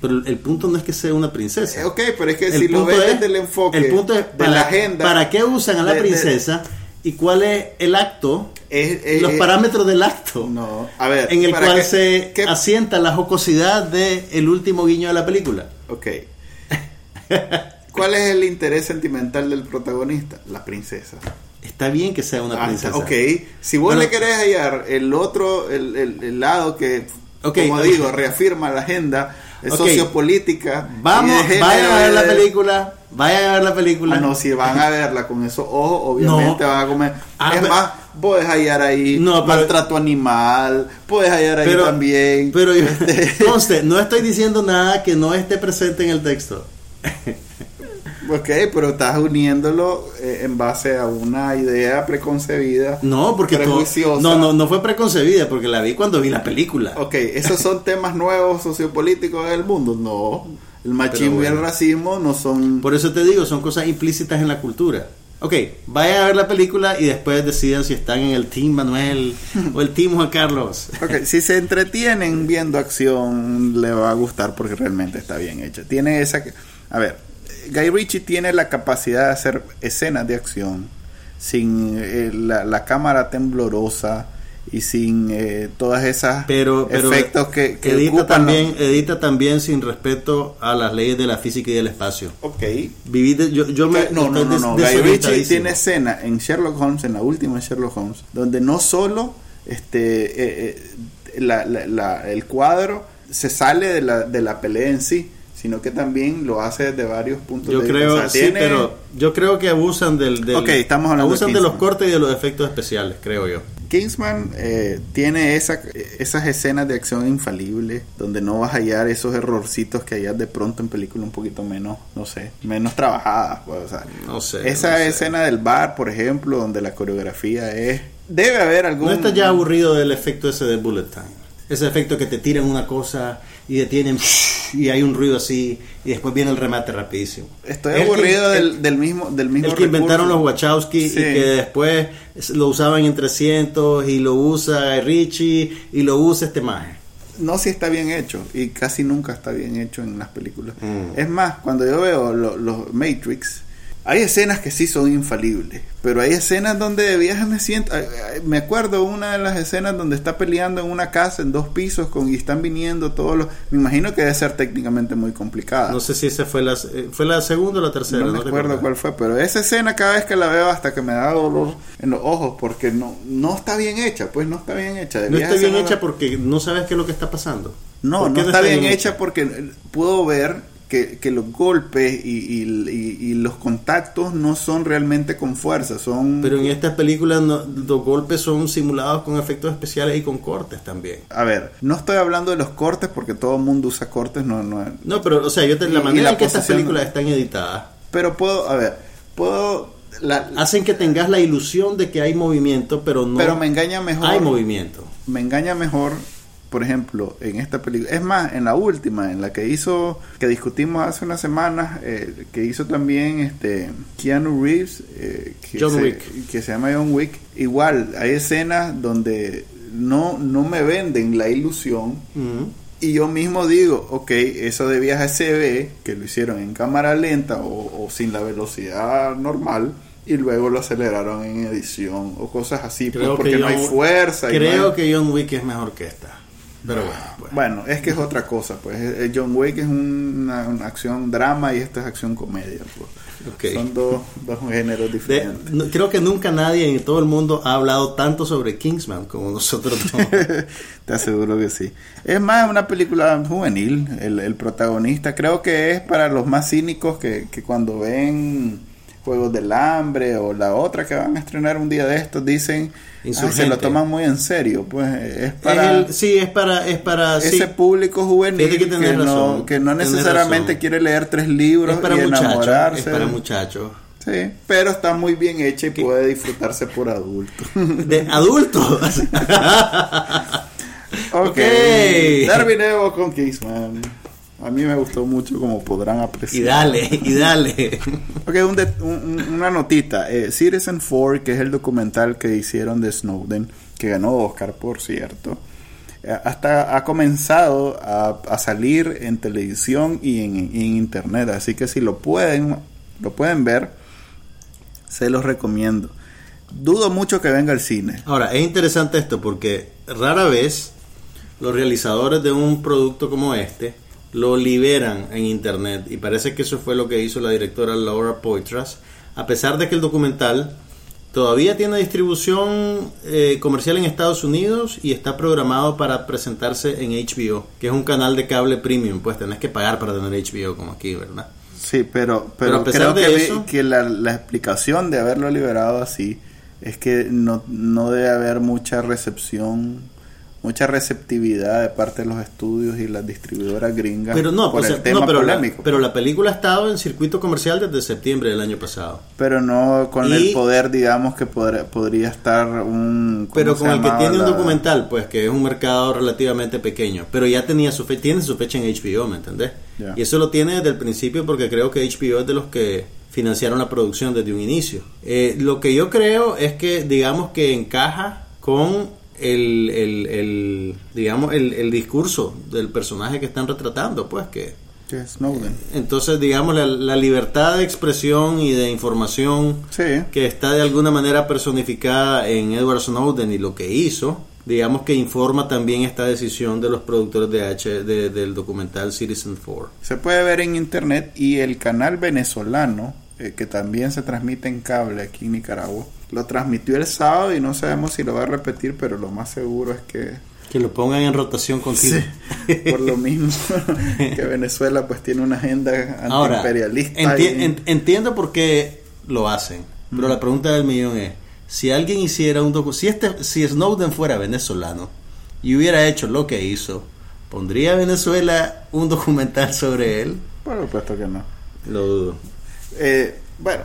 Pero el punto no es que sea una princesa. Eh, ok, pero es que El si lo punto ves es- desde el enfoque el punto es de para, la agenda. ¿Para qué usan a la de- de- princesa? ¿Y cuál es el acto? es- es- los es- parámetros del acto. No, a ver. en el ¿para cual se asienta la jocosidad de el último guiño de la película. Ok. ¿Cuál es el interés sentimental del protagonista? La princesa. Está bien que sea una Ah, princesa. ok. Si vos Bueno. le querés hallar el otro, el, el- el lado que, como digo, reafirma la agenda Ok. sociopolítica. Vamos, vayan a ver la película. Vayan a ver la película. Ah, no, si van a verla con esos ojos, obviamente No. van a comer. Ah, es más, puedes hallar ahí No, pero- maltrato animal, puedes hallar ahí pero, también. pero yo- este, no estoy diciendo nada que no esté presente en el texto. ok, pero estás uniéndolo eh, en base a una idea preconcebida. No, porque no, no, no fue preconcebida, porque la vi cuando vi la película. Ok, ¿esos son temas nuevos sociopolíticos del mundo? No. El machismo y el racismo no son... Por eso te digo, son cosas implícitas en la cultura. Ok, vayan a ver la película y después decidan si están en el Team Manuel o el Team Juan Carlos. Ok, si se entretienen viendo acción, le va a gustar porque realmente está bien hecha. Tiene esa... que- A ver, Guy Ritchie tiene la capacidad de hacer escenas de acción sin eh, la, la cámara temblorosa y sin eh, todas esas Pero, pero efectos que, que edita, ocupan también, los- edita también sin respeto a las leyes de la física y del espacio. Ok. Viví de- yo, yo me no, no, no, no. Guy Ritchie tiene escena en Sherlock Holmes, en la última Sherlock Holmes, donde no solo este eh, eh, la- la- la- el cuadro se sale de la, de la pelea en sí, sino que también lo hace desde varios puntos Yo de creo, vista. O sea, sí, tiene- pero yo creo que abusan del, del- Ok, estamos hablando abusan de de los cortes y de los efectos especiales, creo yo. Kingsman eh, tiene esa, esas escenas de acción infalibles donde no vas a hallar esos errorcitos que hallas de pronto en películas un poquito menos, no sé, menos trabajadas. pues, o sea, No sé. esa no sé. escena del bar, por ejemplo, donde la coreografía es... Debe haber algún... ¿No estás ya aburrido del efecto ese de Bullet Time? Ese efecto que te tiran una cosa y detienen y hay un ruido así y después viene el remate rapidísimo. Estoy El que- aburrido el- del, del mismo del mismo El que inventaron los. Wachowski Sí. y que después lo usaban en 300 y lo usa Guy Ritchie y lo usa este maje. No si está bien hecho y casi nunca está bien hecho en las películas. Mm. Es más, cuando yo veo lo- los Matrix, hay escenas que sí son infalibles, pero hay escenas donde de viaje me siento... Me acuerdo una de las escenas donde está peleando en una casa en dos pisos con, y están viniendo todos los... Me imagino que debe ser técnicamente muy complicada. No sé si esa fue la, eh, fue la segunda o la tercera. no me acuerdo cuál fue, pero esa escena cada vez que la veo hasta que me da dolor en los ojos porque no no está bien hecha, pues no está bien hecha. No está bien hecha porque no sabes qué es lo que está pasando. No, ¿Por no está, bien, hecha porque puedo ver que, que los golpes y, y- y- y los contactos no son realmente con fuerza, son... Pero en estas películas no- los golpes son simulados con efectos especiales y con cortes también. A ver, no estoy hablando de los cortes porque todo el mundo usa cortes, no, no, No, pero, o sea, yo te, la manera la en que estas películas están editadas pero puedo, a ver, puedo... la- hacen que tengas la ilusión de que hay movimiento, pero no pero me engaña mejor... hay movimiento. me engaña mejor, por ejemplo, en esta película. Es más, en la última, en la que hizo, que discutimos hace unas semanas, eh, que hizo también este Keanu Reeves, eh, que, John se, Wick. que se llama John Wick. Igual, hay escenas donde no, no me venden la ilusión. Y yo mismo digo, ok, eso de viaje se ve, que lo hicieron en cámara lenta o, o sin la velocidad normal, y luego lo aceleraron en edición o cosas así, pues, Creo porque que no hay fuerza. y no Creo hay- que John Wick es mejor que esta. Pero bueno, pues. Bueno, es que es otra cosa, pues. Eh, John Wick es una, una acción drama y esta es acción comedia, pues. Son dos, dos géneros De- diferentes. no- creo que nunca nadie en todo el mundo ha hablado tanto sobre Kingsman como nosotros. Te aseguro que sí. Es más una película juvenil, el, el protagonista. Creo que es para los más cínicos que, que cuando ven Juegos del Hambre o la otra que van a estrenar un día de estos dicen, "Ay, se lo toman muy en serio. Pues es Es para... el- sí, es para, es para, sí, ese público juvenil que no, que no necesariamente razón. quiere leer tres libros es para y enamorarse. es para muchachos. Sí, pero está muy bien hecha y puede disfrutarse por adultos. De adultos. ok. Ok. Darwin Evo con Kingsman. A mí me gustó mucho como podrán y apreciar. dale, y dale. Ok, un de- un- un- una notita. Eh, Citizen 4, que es el documental que hicieron de Snowden, que ganó Oscar, por cierto, eh, hasta ha comenzado a, a salir en televisión y en, en internet. Así que si lo pueden, lo pueden ver, se los recomiendo. Dudo mucho que venga al cine. Ahora, es interesante esto porque rara vez los realizadores de un producto como este lo liberan en internet y parece que eso fue lo que hizo la directora Laura Poitras, a pesar de que el documental todavía tiene distribución eh, comercial en Estados Unidos y está programado para presentarse en HBO, que es un canal de cable premium, pues tenés que pagar para tener HBO como aquí, ¿verdad? Sí, pero, Pero pero, a pesar creo de que, eso- que la, la explicación de haberlo liberado así es que no, no debe haber mucha recepción, mucha receptividad de parte de los estudios y las distribuidoras gringas Pero no, por o sea, el tema no, pero, la, polémico. pero la película ha estado en circuito comercial desde septiembre del año pasado. Pero no con Y- el poder, digamos, que podría estar un... ¿cómo Pero con el que tiene un documental, pues que es un mercado relativamente pequeño, pero ya tenía su fe tiene su fecha en HBO, ¿me entendés? Y eso lo tiene desde el principio porque creo que HBO es de los que financiaron la producción desde un inicio. Eh, lo que yo creo es que, digamos que encaja con el, el, el, digamos, el, el discurso del personaje que están retratando, pues que Que es Snowden. entonces, digamos, la, la libertad de expresión y de información Sí. que está de alguna manera personificada en Edward Snowden y lo que hizo, digamos que informa también esta decisión de los productores de H, de- del documental Citizen 4. Se puede ver en internet y el canal venezolano, eh, que también se transmite en cable aquí en Nicaragua, lo transmitió el sábado y no sabemos si lo va a repetir, pero lo más seguro es que Que lo pongan en rotación continua. por lo mismo que Venezuela pues tiene una agenda Ahora, antiimperialista. enti- y- en- entiendo por qué lo hacen, pero la pregunta del millón es, si alguien hiciera un docu si este si Snowden fuera venezolano y hubiera hecho lo que hizo, ¿pondría Venezuela un documental sobre él? Por supuesto que no. Lo dudo. Eh, bueno,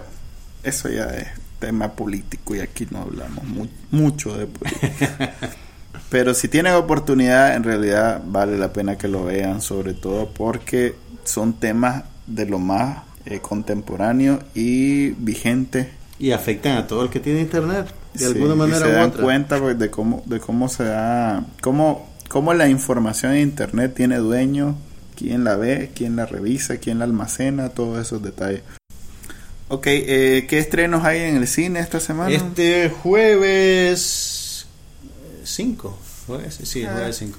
eso ya es tema político y aquí no hablamos mu- mucho de política. Pero si tienen oportunidad, en realidad vale la pena que lo vean, sobre todo porque son temas de lo más eh, contemporáneo y vigente. Y afectan a todo el que tiene internet, de Sí, alguna y manera se u dan otra. cuenta pues, de cómo de cómo se da, cómo, cómo la información en internet tiene dueño, quién la ve, quién la revisa, quién la almacena, todos esos detalles. Ok, eh, ¿qué estrenos hay en el cine esta semana? Este jueves 5, jueves, sí, el Ah. jueves 5.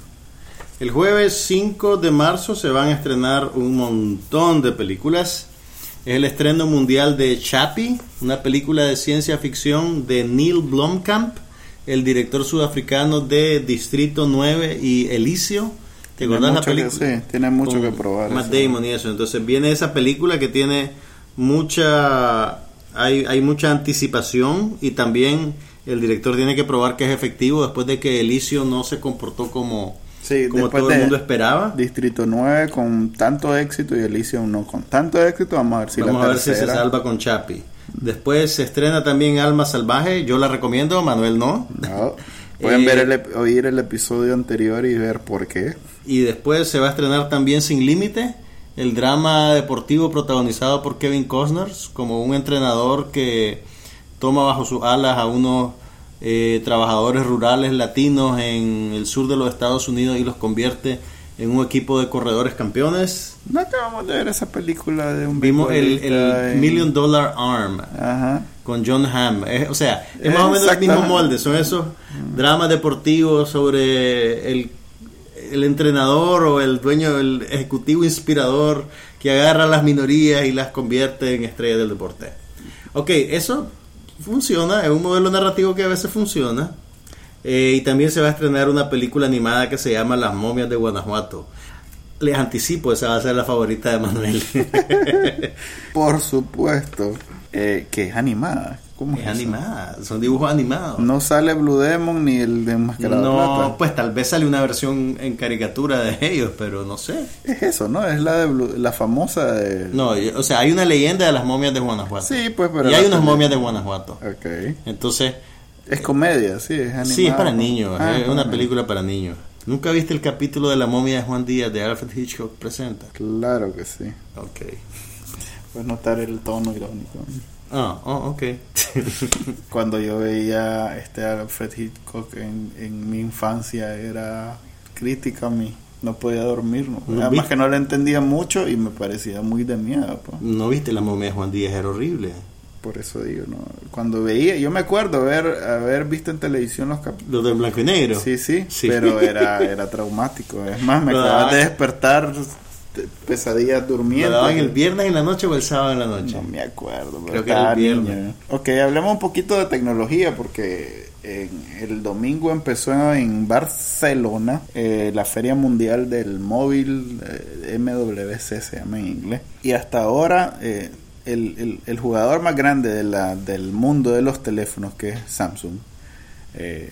El jueves 5 de marzo se van a estrenar un montón de películas. Es el estreno mundial de Chappie, una película de ciencia ficción de Neil Blomkamp, el director sudafricano de Distrito 9 y Elicio. ¿Te acordás la que- película? sí, tiene mucho Con que probar. Matt. Damon y eso. Entonces viene esa película que tiene mucha. Hay, hay mucha anticipación y también el director tiene que probar que es efectivo después de que Elicio no se comportó como, Sí, como todo el mundo esperaba. Distrito 9 con tanto éxito y Elysium no con tanto éxito. Vamos a ver si Vamos la a ver si se salva con Chapi. Después se estrena también Alma Salvaje. Yo la recomiendo, Manuel no. No. Pueden Eh, ver el, oír el episodio anterior y ver por qué. Y después se va a estrenar también Sin Límite, el drama deportivo protagonizado por Kevin Costner, como un entrenador que toma bajo sus alas a unos eh, trabajadores rurales latinos en el sur de los Estados Unidos y los convierte en un equipo de corredores campeones. No acabamos de ver esa película de un Vimos el, beisbolista el en- Million Dollar Arm Ajá. con John Hamm. Es- o sea, es más o menos el mismo molde. Son esos dramas deportivos sobre el, el entrenador o el dueño, el ejecutivo inspirador que agarra a las minorías y las convierte en estrellas del deporte. Ok, eso funciona, es un modelo narrativo que a veces funciona. Eh, y también se va a estrenar una película animada que se llama Las momias de Guanajuato. Les anticipo, esa va a ser la favorita de Manuel. Por supuesto. Eh, que es animada. ¿Cómo es, animada, son dibujos animados. No sale Blue Demon ni el de Enmascarado No, Plata. pues tal vez sale una versión en caricatura de ellos, pero no sé. Es eso, ¿no? Es la de Blue- la famosa de... No, o sea, hay una leyenda de las momias de Guanajuato. Sí, pues, pero... y hay unas momias de Guanajuato. Ok. Entonces, Es comedia, sí, es animada. sí, es para niños, Ah, es una película para niños. ¿Nunca viste el capítulo de la momia de Juan Díaz de Alfred Hitchcock presenta? Claro que sí. Ok. Puedes notar el tono irónico. Ah, oh, ok. Cuando yo veía este Alfred Hitchcock en, en mi infancia era crítica a mí. No podía dormir. ¿no? ¿No Además viste? que no le entendía mucho y me parecía muy de miedo. pues. ¿No viste la momia de Juan Díaz? Era horrible. Por eso digo, ¿no? Cuando veía, yo me acuerdo haber, haber visto en televisión los capítulos. Los de blanco y negro. Sí, sí, Sí. pero era, era traumático. Es más, me acabas daban- de despertar de pesadillas ¿Lo durmiendo. daban el viernes en la noche o el sábado en la noche? No me acuerdo, pero Creo que era el viernes. niño. Ok, hablemos un poquito de tecnología porque en el domingo empezó en Barcelona eh, la Feria Mundial del Móvil, eh, MWC se llama en inglés. Y hasta ahora eh, el, el- el jugador más grande de la, del mundo de los teléfonos, que es Samsung, eh,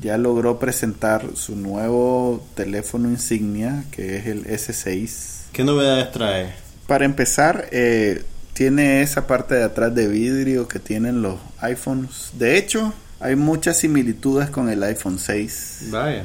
ya logró presentar su nuevo teléfono insignia, que es el S6. ¿Qué novedades trae? Para empezar, eh, tiene esa parte de atrás de vidrio que tienen los iPhones. De hecho, hay muchas similitudes con el iPhone 6 Vaya.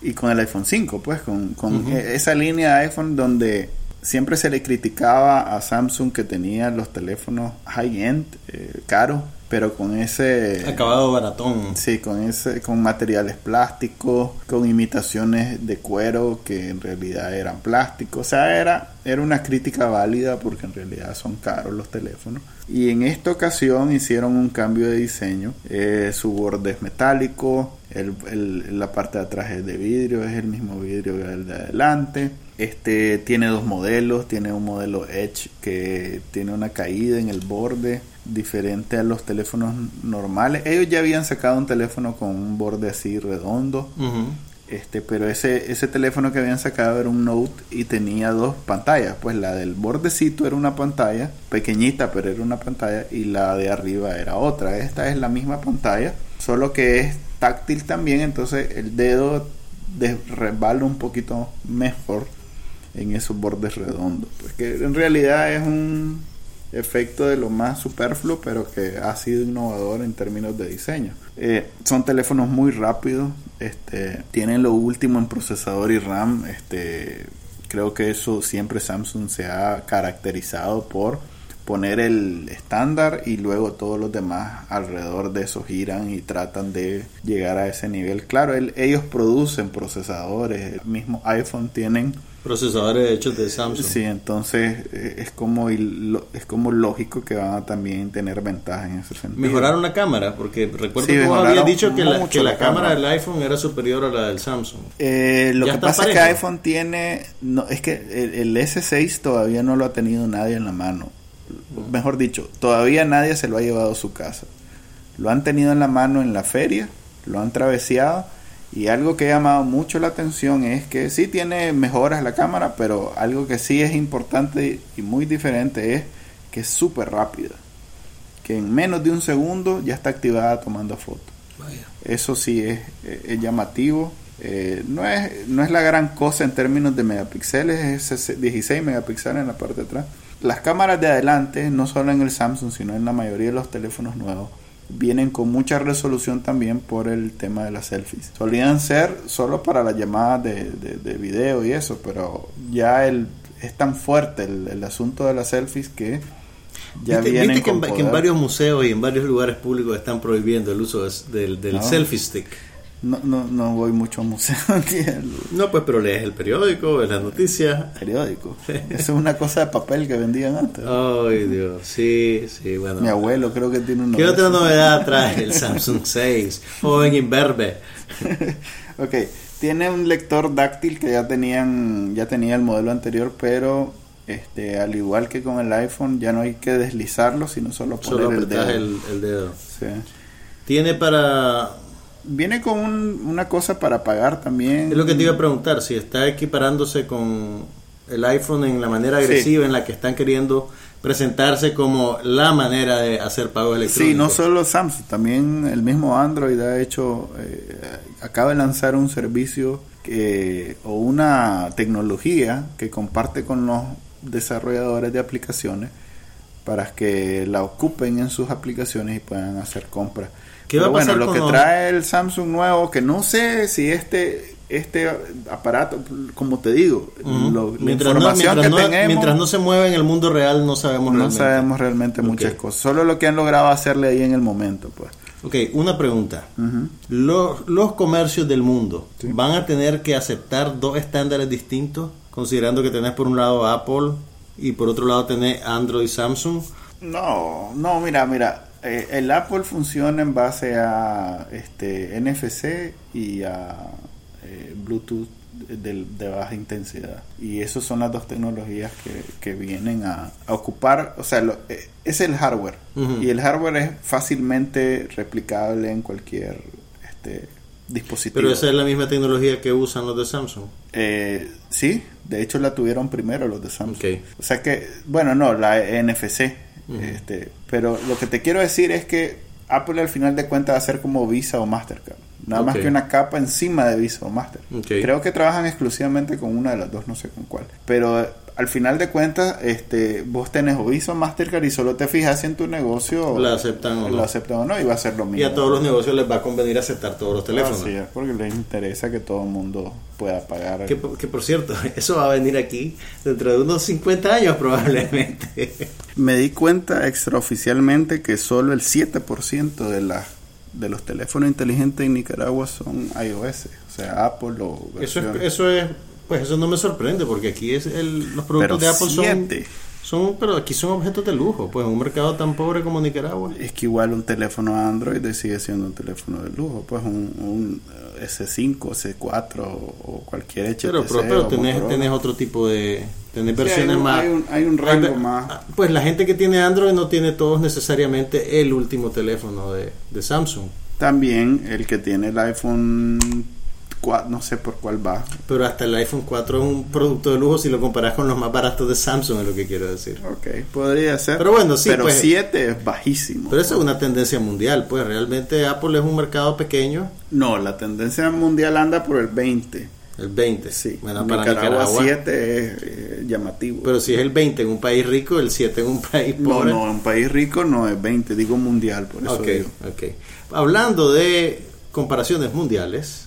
y con el iPhone 5, pues, con, eh, esa línea de iPhone donde siempre se le criticaba a Samsung que tenía los teléfonos high-end, eh, caros, pero con ese... Acabado baratón. Sí, con ese, con materiales plásticos, con imitaciones de cuero que en realidad eran plásticos. O sea, era, era una crítica válida porque en realidad son caros los teléfonos. Y en esta ocasión hicieron un cambio de diseño. Eh, su borde es metálico, el, el- la parte de atrás es de vidrio, es el mismo vidrio que el de adelante. Este tiene dos modelos, tiene un modelo Edge que tiene una caída en el borde diferente a los teléfonos normales. Ellos ya habían sacado un teléfono con un borde así redondo, este, pero ese ese teléfono que habían sacado era un Note y tenía dos pantallas, pues la del bordecito era una pantalla pequeñita, pero era una pantalla y la de arriba era otra. Esta es la misma pantalla, solo que es táctil también, entonces el dedo de- resbala un poquito mejor en esos bordes redondos. Pues que en realidad es un efecto de lo más superfluo, pero que ha sido innovador en términos de diseño. Eh, son teléfonos muy rápidos, este, tienen lo último en procesador y RAM. Este, creo que eso siempre Samsung se ha caracterizado por poner el estándar y luego todos los demás alrededor de eso giran y tratan de llegar a ese nivel. Claro, el- ellos producen procesadores, el mismo iPhone tienen Procesadores hechos de Samsung. Sí, entonces eh, es como es como lógico que van a también tener ventaja en ese sentido. Mejoraron la cámara, porque recuerdo Sí, que vos habías dicho que la, que la la cámara cámara. del iPhone era superior a la del Samsung. Eh, lo que pasa es que iPhone tiene, no, es que el, el S6 todavía no lo ha tenido nadie en la mano. Mejor dicho, todavía nadie se lo ha llevado a su casa. Lo han tenido en la mano en la feria, lo han traveseado Y algo que ha llamado mucho la atención es que sí tiene mejoras la cámara, pero algo que sí es importante y muy diferente es que es súper rápida. Que en menos de un segundo ya está activada tomando fotos. Eso sí es, es llamativo. Eh, no, es, no es la gran cosa en términos de megapíxeles, es 16 megapíxeles en la parte de atrás. Las cámaras de adelante, no solo en el Samsung, sino en la mayoría de los teléfonos nuevos, vienen con mucha resolución también por el tema de las selfies. Solían ser solo para las llamadas de, de, video y eso, pero ya el, es tan fuerte el, asunto de las selfies que ya vienen que, en, varios museos y en varios lugares públicos están prohibiendo el uso del, del selfie stick. No, no, no voy mucho a museos. no, pues, pero lees el periódico, ves las noticias. Periódico. Eso es una cosa de papel que vendían antes. Ay, Dios. Sí, sí, bueno. Mi abuelo creo que tiene una. ¿Qué otra novedad trae el Samsung 6? Joven imberbe. ok, tiene un lector dáctil que ya tenían, ya tenía el modelo anterior, pero este, al igual que con el iPhone, ya no hay que deslizarlo, sino solo poner el dedo. El, el dedo. Sí. Tiene para viene con una cosa para pagar también. Es lo que te iba a preguntar, si está equiparándose con el iPhone en la manera agresiva en la que están queriendo presentarse como la manera de hacer pago electrónico. Sí, no solo Samsung, también el mismo Android ha hecho, eh, acaba de lanzar un servicio que, o una tecnología que comparte con los desarrolladores de aplicaciones para que la ocupen en sus aplicaciones y puedan hacer compras pero bueno, lo que trae el Samsung nuevo, que no sé si este este aparato, como te digo, mientras, no, mientras, no, se mueve en el mundo real, no sabemos no realmente. sabemos realmente muchas cosas. Solo lo que han logrado hacerle ahí en el momento, pues. Ok, una pregunta. los, los, comercios del mundo van a tener que aceptar dos estándares distintos, considerando que tenés por un lado Apple y por otro lado tenés Android y Samsung. No, no, mira, mira. Eh, el Apple funciona en base a este NFC y a eh, Bluetooth de, baja intensidad. Y esas son las dos tecnologías que, vienen a, ocupar, o sea, eh, es el hardware. Y el hardware es fácilmente replicable en cualquier este, dispositivo. Pero esa es la misma tecnología que usan los de Samsung. sí, de hecho la tuvieron primero los de Samsung. O sea que, bueno, no, la NFC este, pero lo que te quiero decir es que Apple al final de cuentas va a ser como Visa o Mastercard. Nada más que una capa encima de Visa o Master. Creo que trabajan exclusivamente con una de las dos, no sé con cuál. Pero al final de cuentas, este, vos tenés o Visa Mastercard y solo te fijas si en tu negocio la aceptan o no. La aceptan o no y va a ser lo mismo. Y a todos los negocios les va a convenir aceptar todos los teléfonos. Así es, porque les interesa que todo el mundo pueda pagar. Que, que por cierto, eso va a venir aquí dentro de unos 50 años probablemente. Me di cuenta extraoficialmente que solo el 7% de las de los teléfonos inteligentes en Nicaragua son iOS, o sea, Apple o eso es, eso es pues eso no me sorprende porque aquí es el, los productos de Apple son, son pero aquí son objetos de lujo, pues en un mercado tan pobre como Nicaragua. Es que igual un teléfono Android sigue siendo un teléfono de lujo, pues un, S5, S4 o cualquier HTC. Pero, pero, tenés, otro tipo de tenés versiones más. Hay un, hay un rango más. Ah, pues la gente que tiene Android no tiene todos necesariamente el último teléfono de, de Samsung. También el que tiene el iPhone no sé por cuál va. Pero hasta el iPhone 4 es un producto de lujo si lo comparas con los más baratos de Samsung, es lo que quiero decir. Ok, podría ser. Pero bueno, sí. Pero 7 pues, es bajísimo. Pero eso es una tendencia mundial, pues realmente Apple es un mercado pequeño. No, la tendencia mundial anda por el 20. El 20. Sí. Bueno, para Nicaragua, 7 es eh, llamativo. Pero si es el 20 en un país rico, el 7 en un país pobre. No, no, en un país rico no es 20, digo mundial, por eso okay, digo. Hablando de comparaciones mundiales,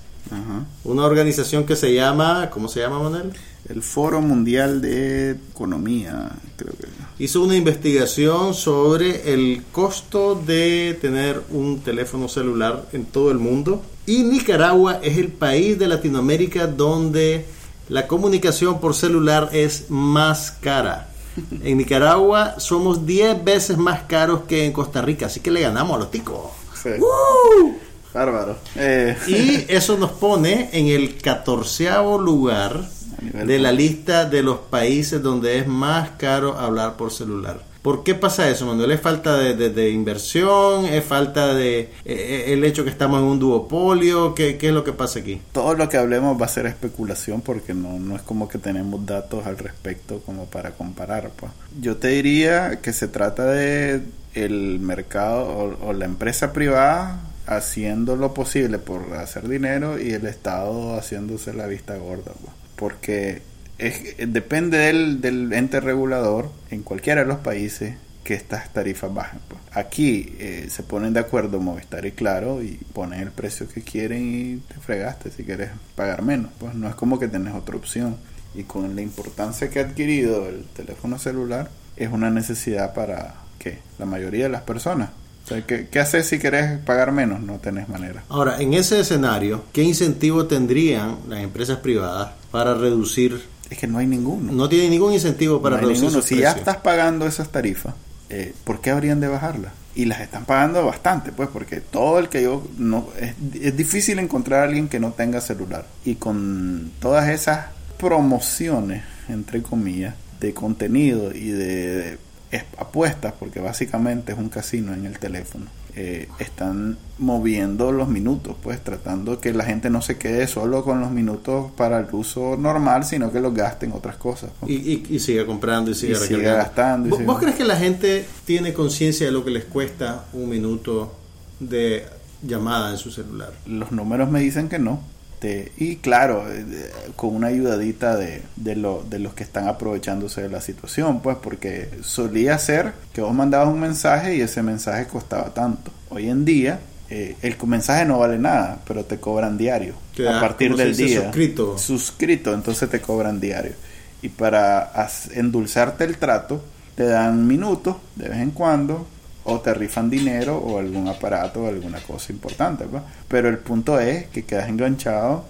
una organización que se llama, ¿cómo se llama, Manuel? El Foro Mundial de Economía, creo que. Hizo una investigación sobre el costo de tener un teléfono celular en todo el mundo. Y Nicaragua es el país de Latinoamérica donde la comunicación por celular es más cara. En Nicaragua somos 10 veces más caros que en Costa Rica, así que le ganamos a los ticos. Bárbaro. Eh. Y eso nos pone en el catorceavo lugar de la lista de los países donde es más caro hablar por celular. ¿Por qué pasa eso, Manuel? ¿Es falta de, inversión? ¿Es falta de eh, eh, el hecho que estamos en un duopolio? ¿Qué, ¿Qué, es lo que pasa aquí? Todo lo que hablemos va a ser especulación porque no, no es como que tenemos datos al respecto como para comparar. Pues. Yo te diría que se trata de el mercado o, la empresa privada haciendo lo posible por hacer dinero y el Estado haciéndose la vista gorda. Pues. Porque es, depende del, ente regulador en cualquiera de los países que estas tarifas bajen. Pues. Aquí eh, se ponen de acuerdo Movistar y Claro y ponen el precio que quieren y te fregaste si quieres pagar menos. Pues no es como que tenés otra opción. Y con la importancia que ha adquirido el teléfono celular, es una necesidad para que la mayoría de las personas. O sea, ¿qué, ¿qué, haces si querés pagar menos? No tenés manera. Ahora, en ese escenario, ¿qué incentivo tendrían las empresas privadas para reducir es que no hay ninguno. No tiene ningún incentivo para no reducir Si ya estás pagando esas tarifas, eh, ¿por qué habrían de bajarlas? Y las están pagando bastante, pues, porque todo el que yo no es, es difícil encontrar a alguien que no tenga celular. Y con todas esas promociones, entre comillas, de contenido y de apuestas, porque básicamente es un casino en el teléfono eh, están moviendo los minutos, pues tratando que la gente no se quede solo con los minutos para el uso normal, sino que los gaste en otras cosas. Y, siga comprando y siga, gastando. ¿Vos, crees que la gente tiene conciencia de lo que les cuesta un minuto de llamada en su celular? Los números me dicen que no. Este, y claro, eh, con una ayudadita de, de, lo, de los que están aprovechándose de la situación, pues porque solía ser que vos mandabas un mensaje y ese mensaje costaba tanto. Hoy en día eh, el mensaje no vale nada, pero te cobran diario. a partir del día. Suscrito. Suscrito, entonces te cobran diario. Y para endulzarte el trato, te dan minutos de vez en cuando o te rifan dinero o algún aparato o alguna cosa importante. Pues. Pero el punto es que quedas enganchado.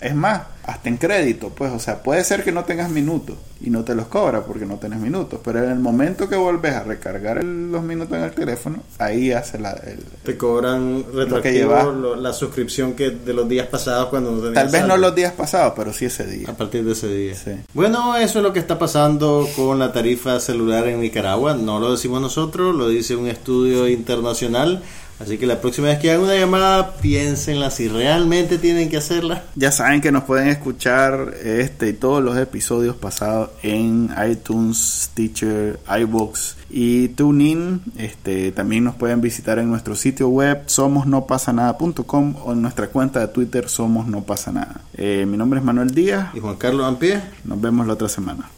Es más, hasta en crédito, pues, o sea, puede ser que no tengas minutos y no te los cobra porque no tienes minutos, pero en el momento que vuelves a recargar los minutos en el teléfono, ahí hace la... te cobran retroactivo la suscripción que de los días pasados cuando no Tal vez no los días pasados, pero sí ese día. A partir de ese día. Sí. Bueno, eso es lo que está pasando con la tarifa celular en Nicaragua. No lo decimos nosotros, lo dice un estudio internacional. Así que la próxima vez que hagan una llamada, piénsenla si realmente tienen que hacerla. Ya saben que nos pueden escuchar este y todos los episodios pasados en iTunes, Stitcher, iBox y TuneIn. Este, también nos pueden visitar en nuestro sitio web somosnopasanada.com o en nuestra cuenta de Twitter Somos No Pasa Nada. Eh, mi nombre es Manuel Díaz. Y Juan Carlos Ampie. Nos vemos la otra semana.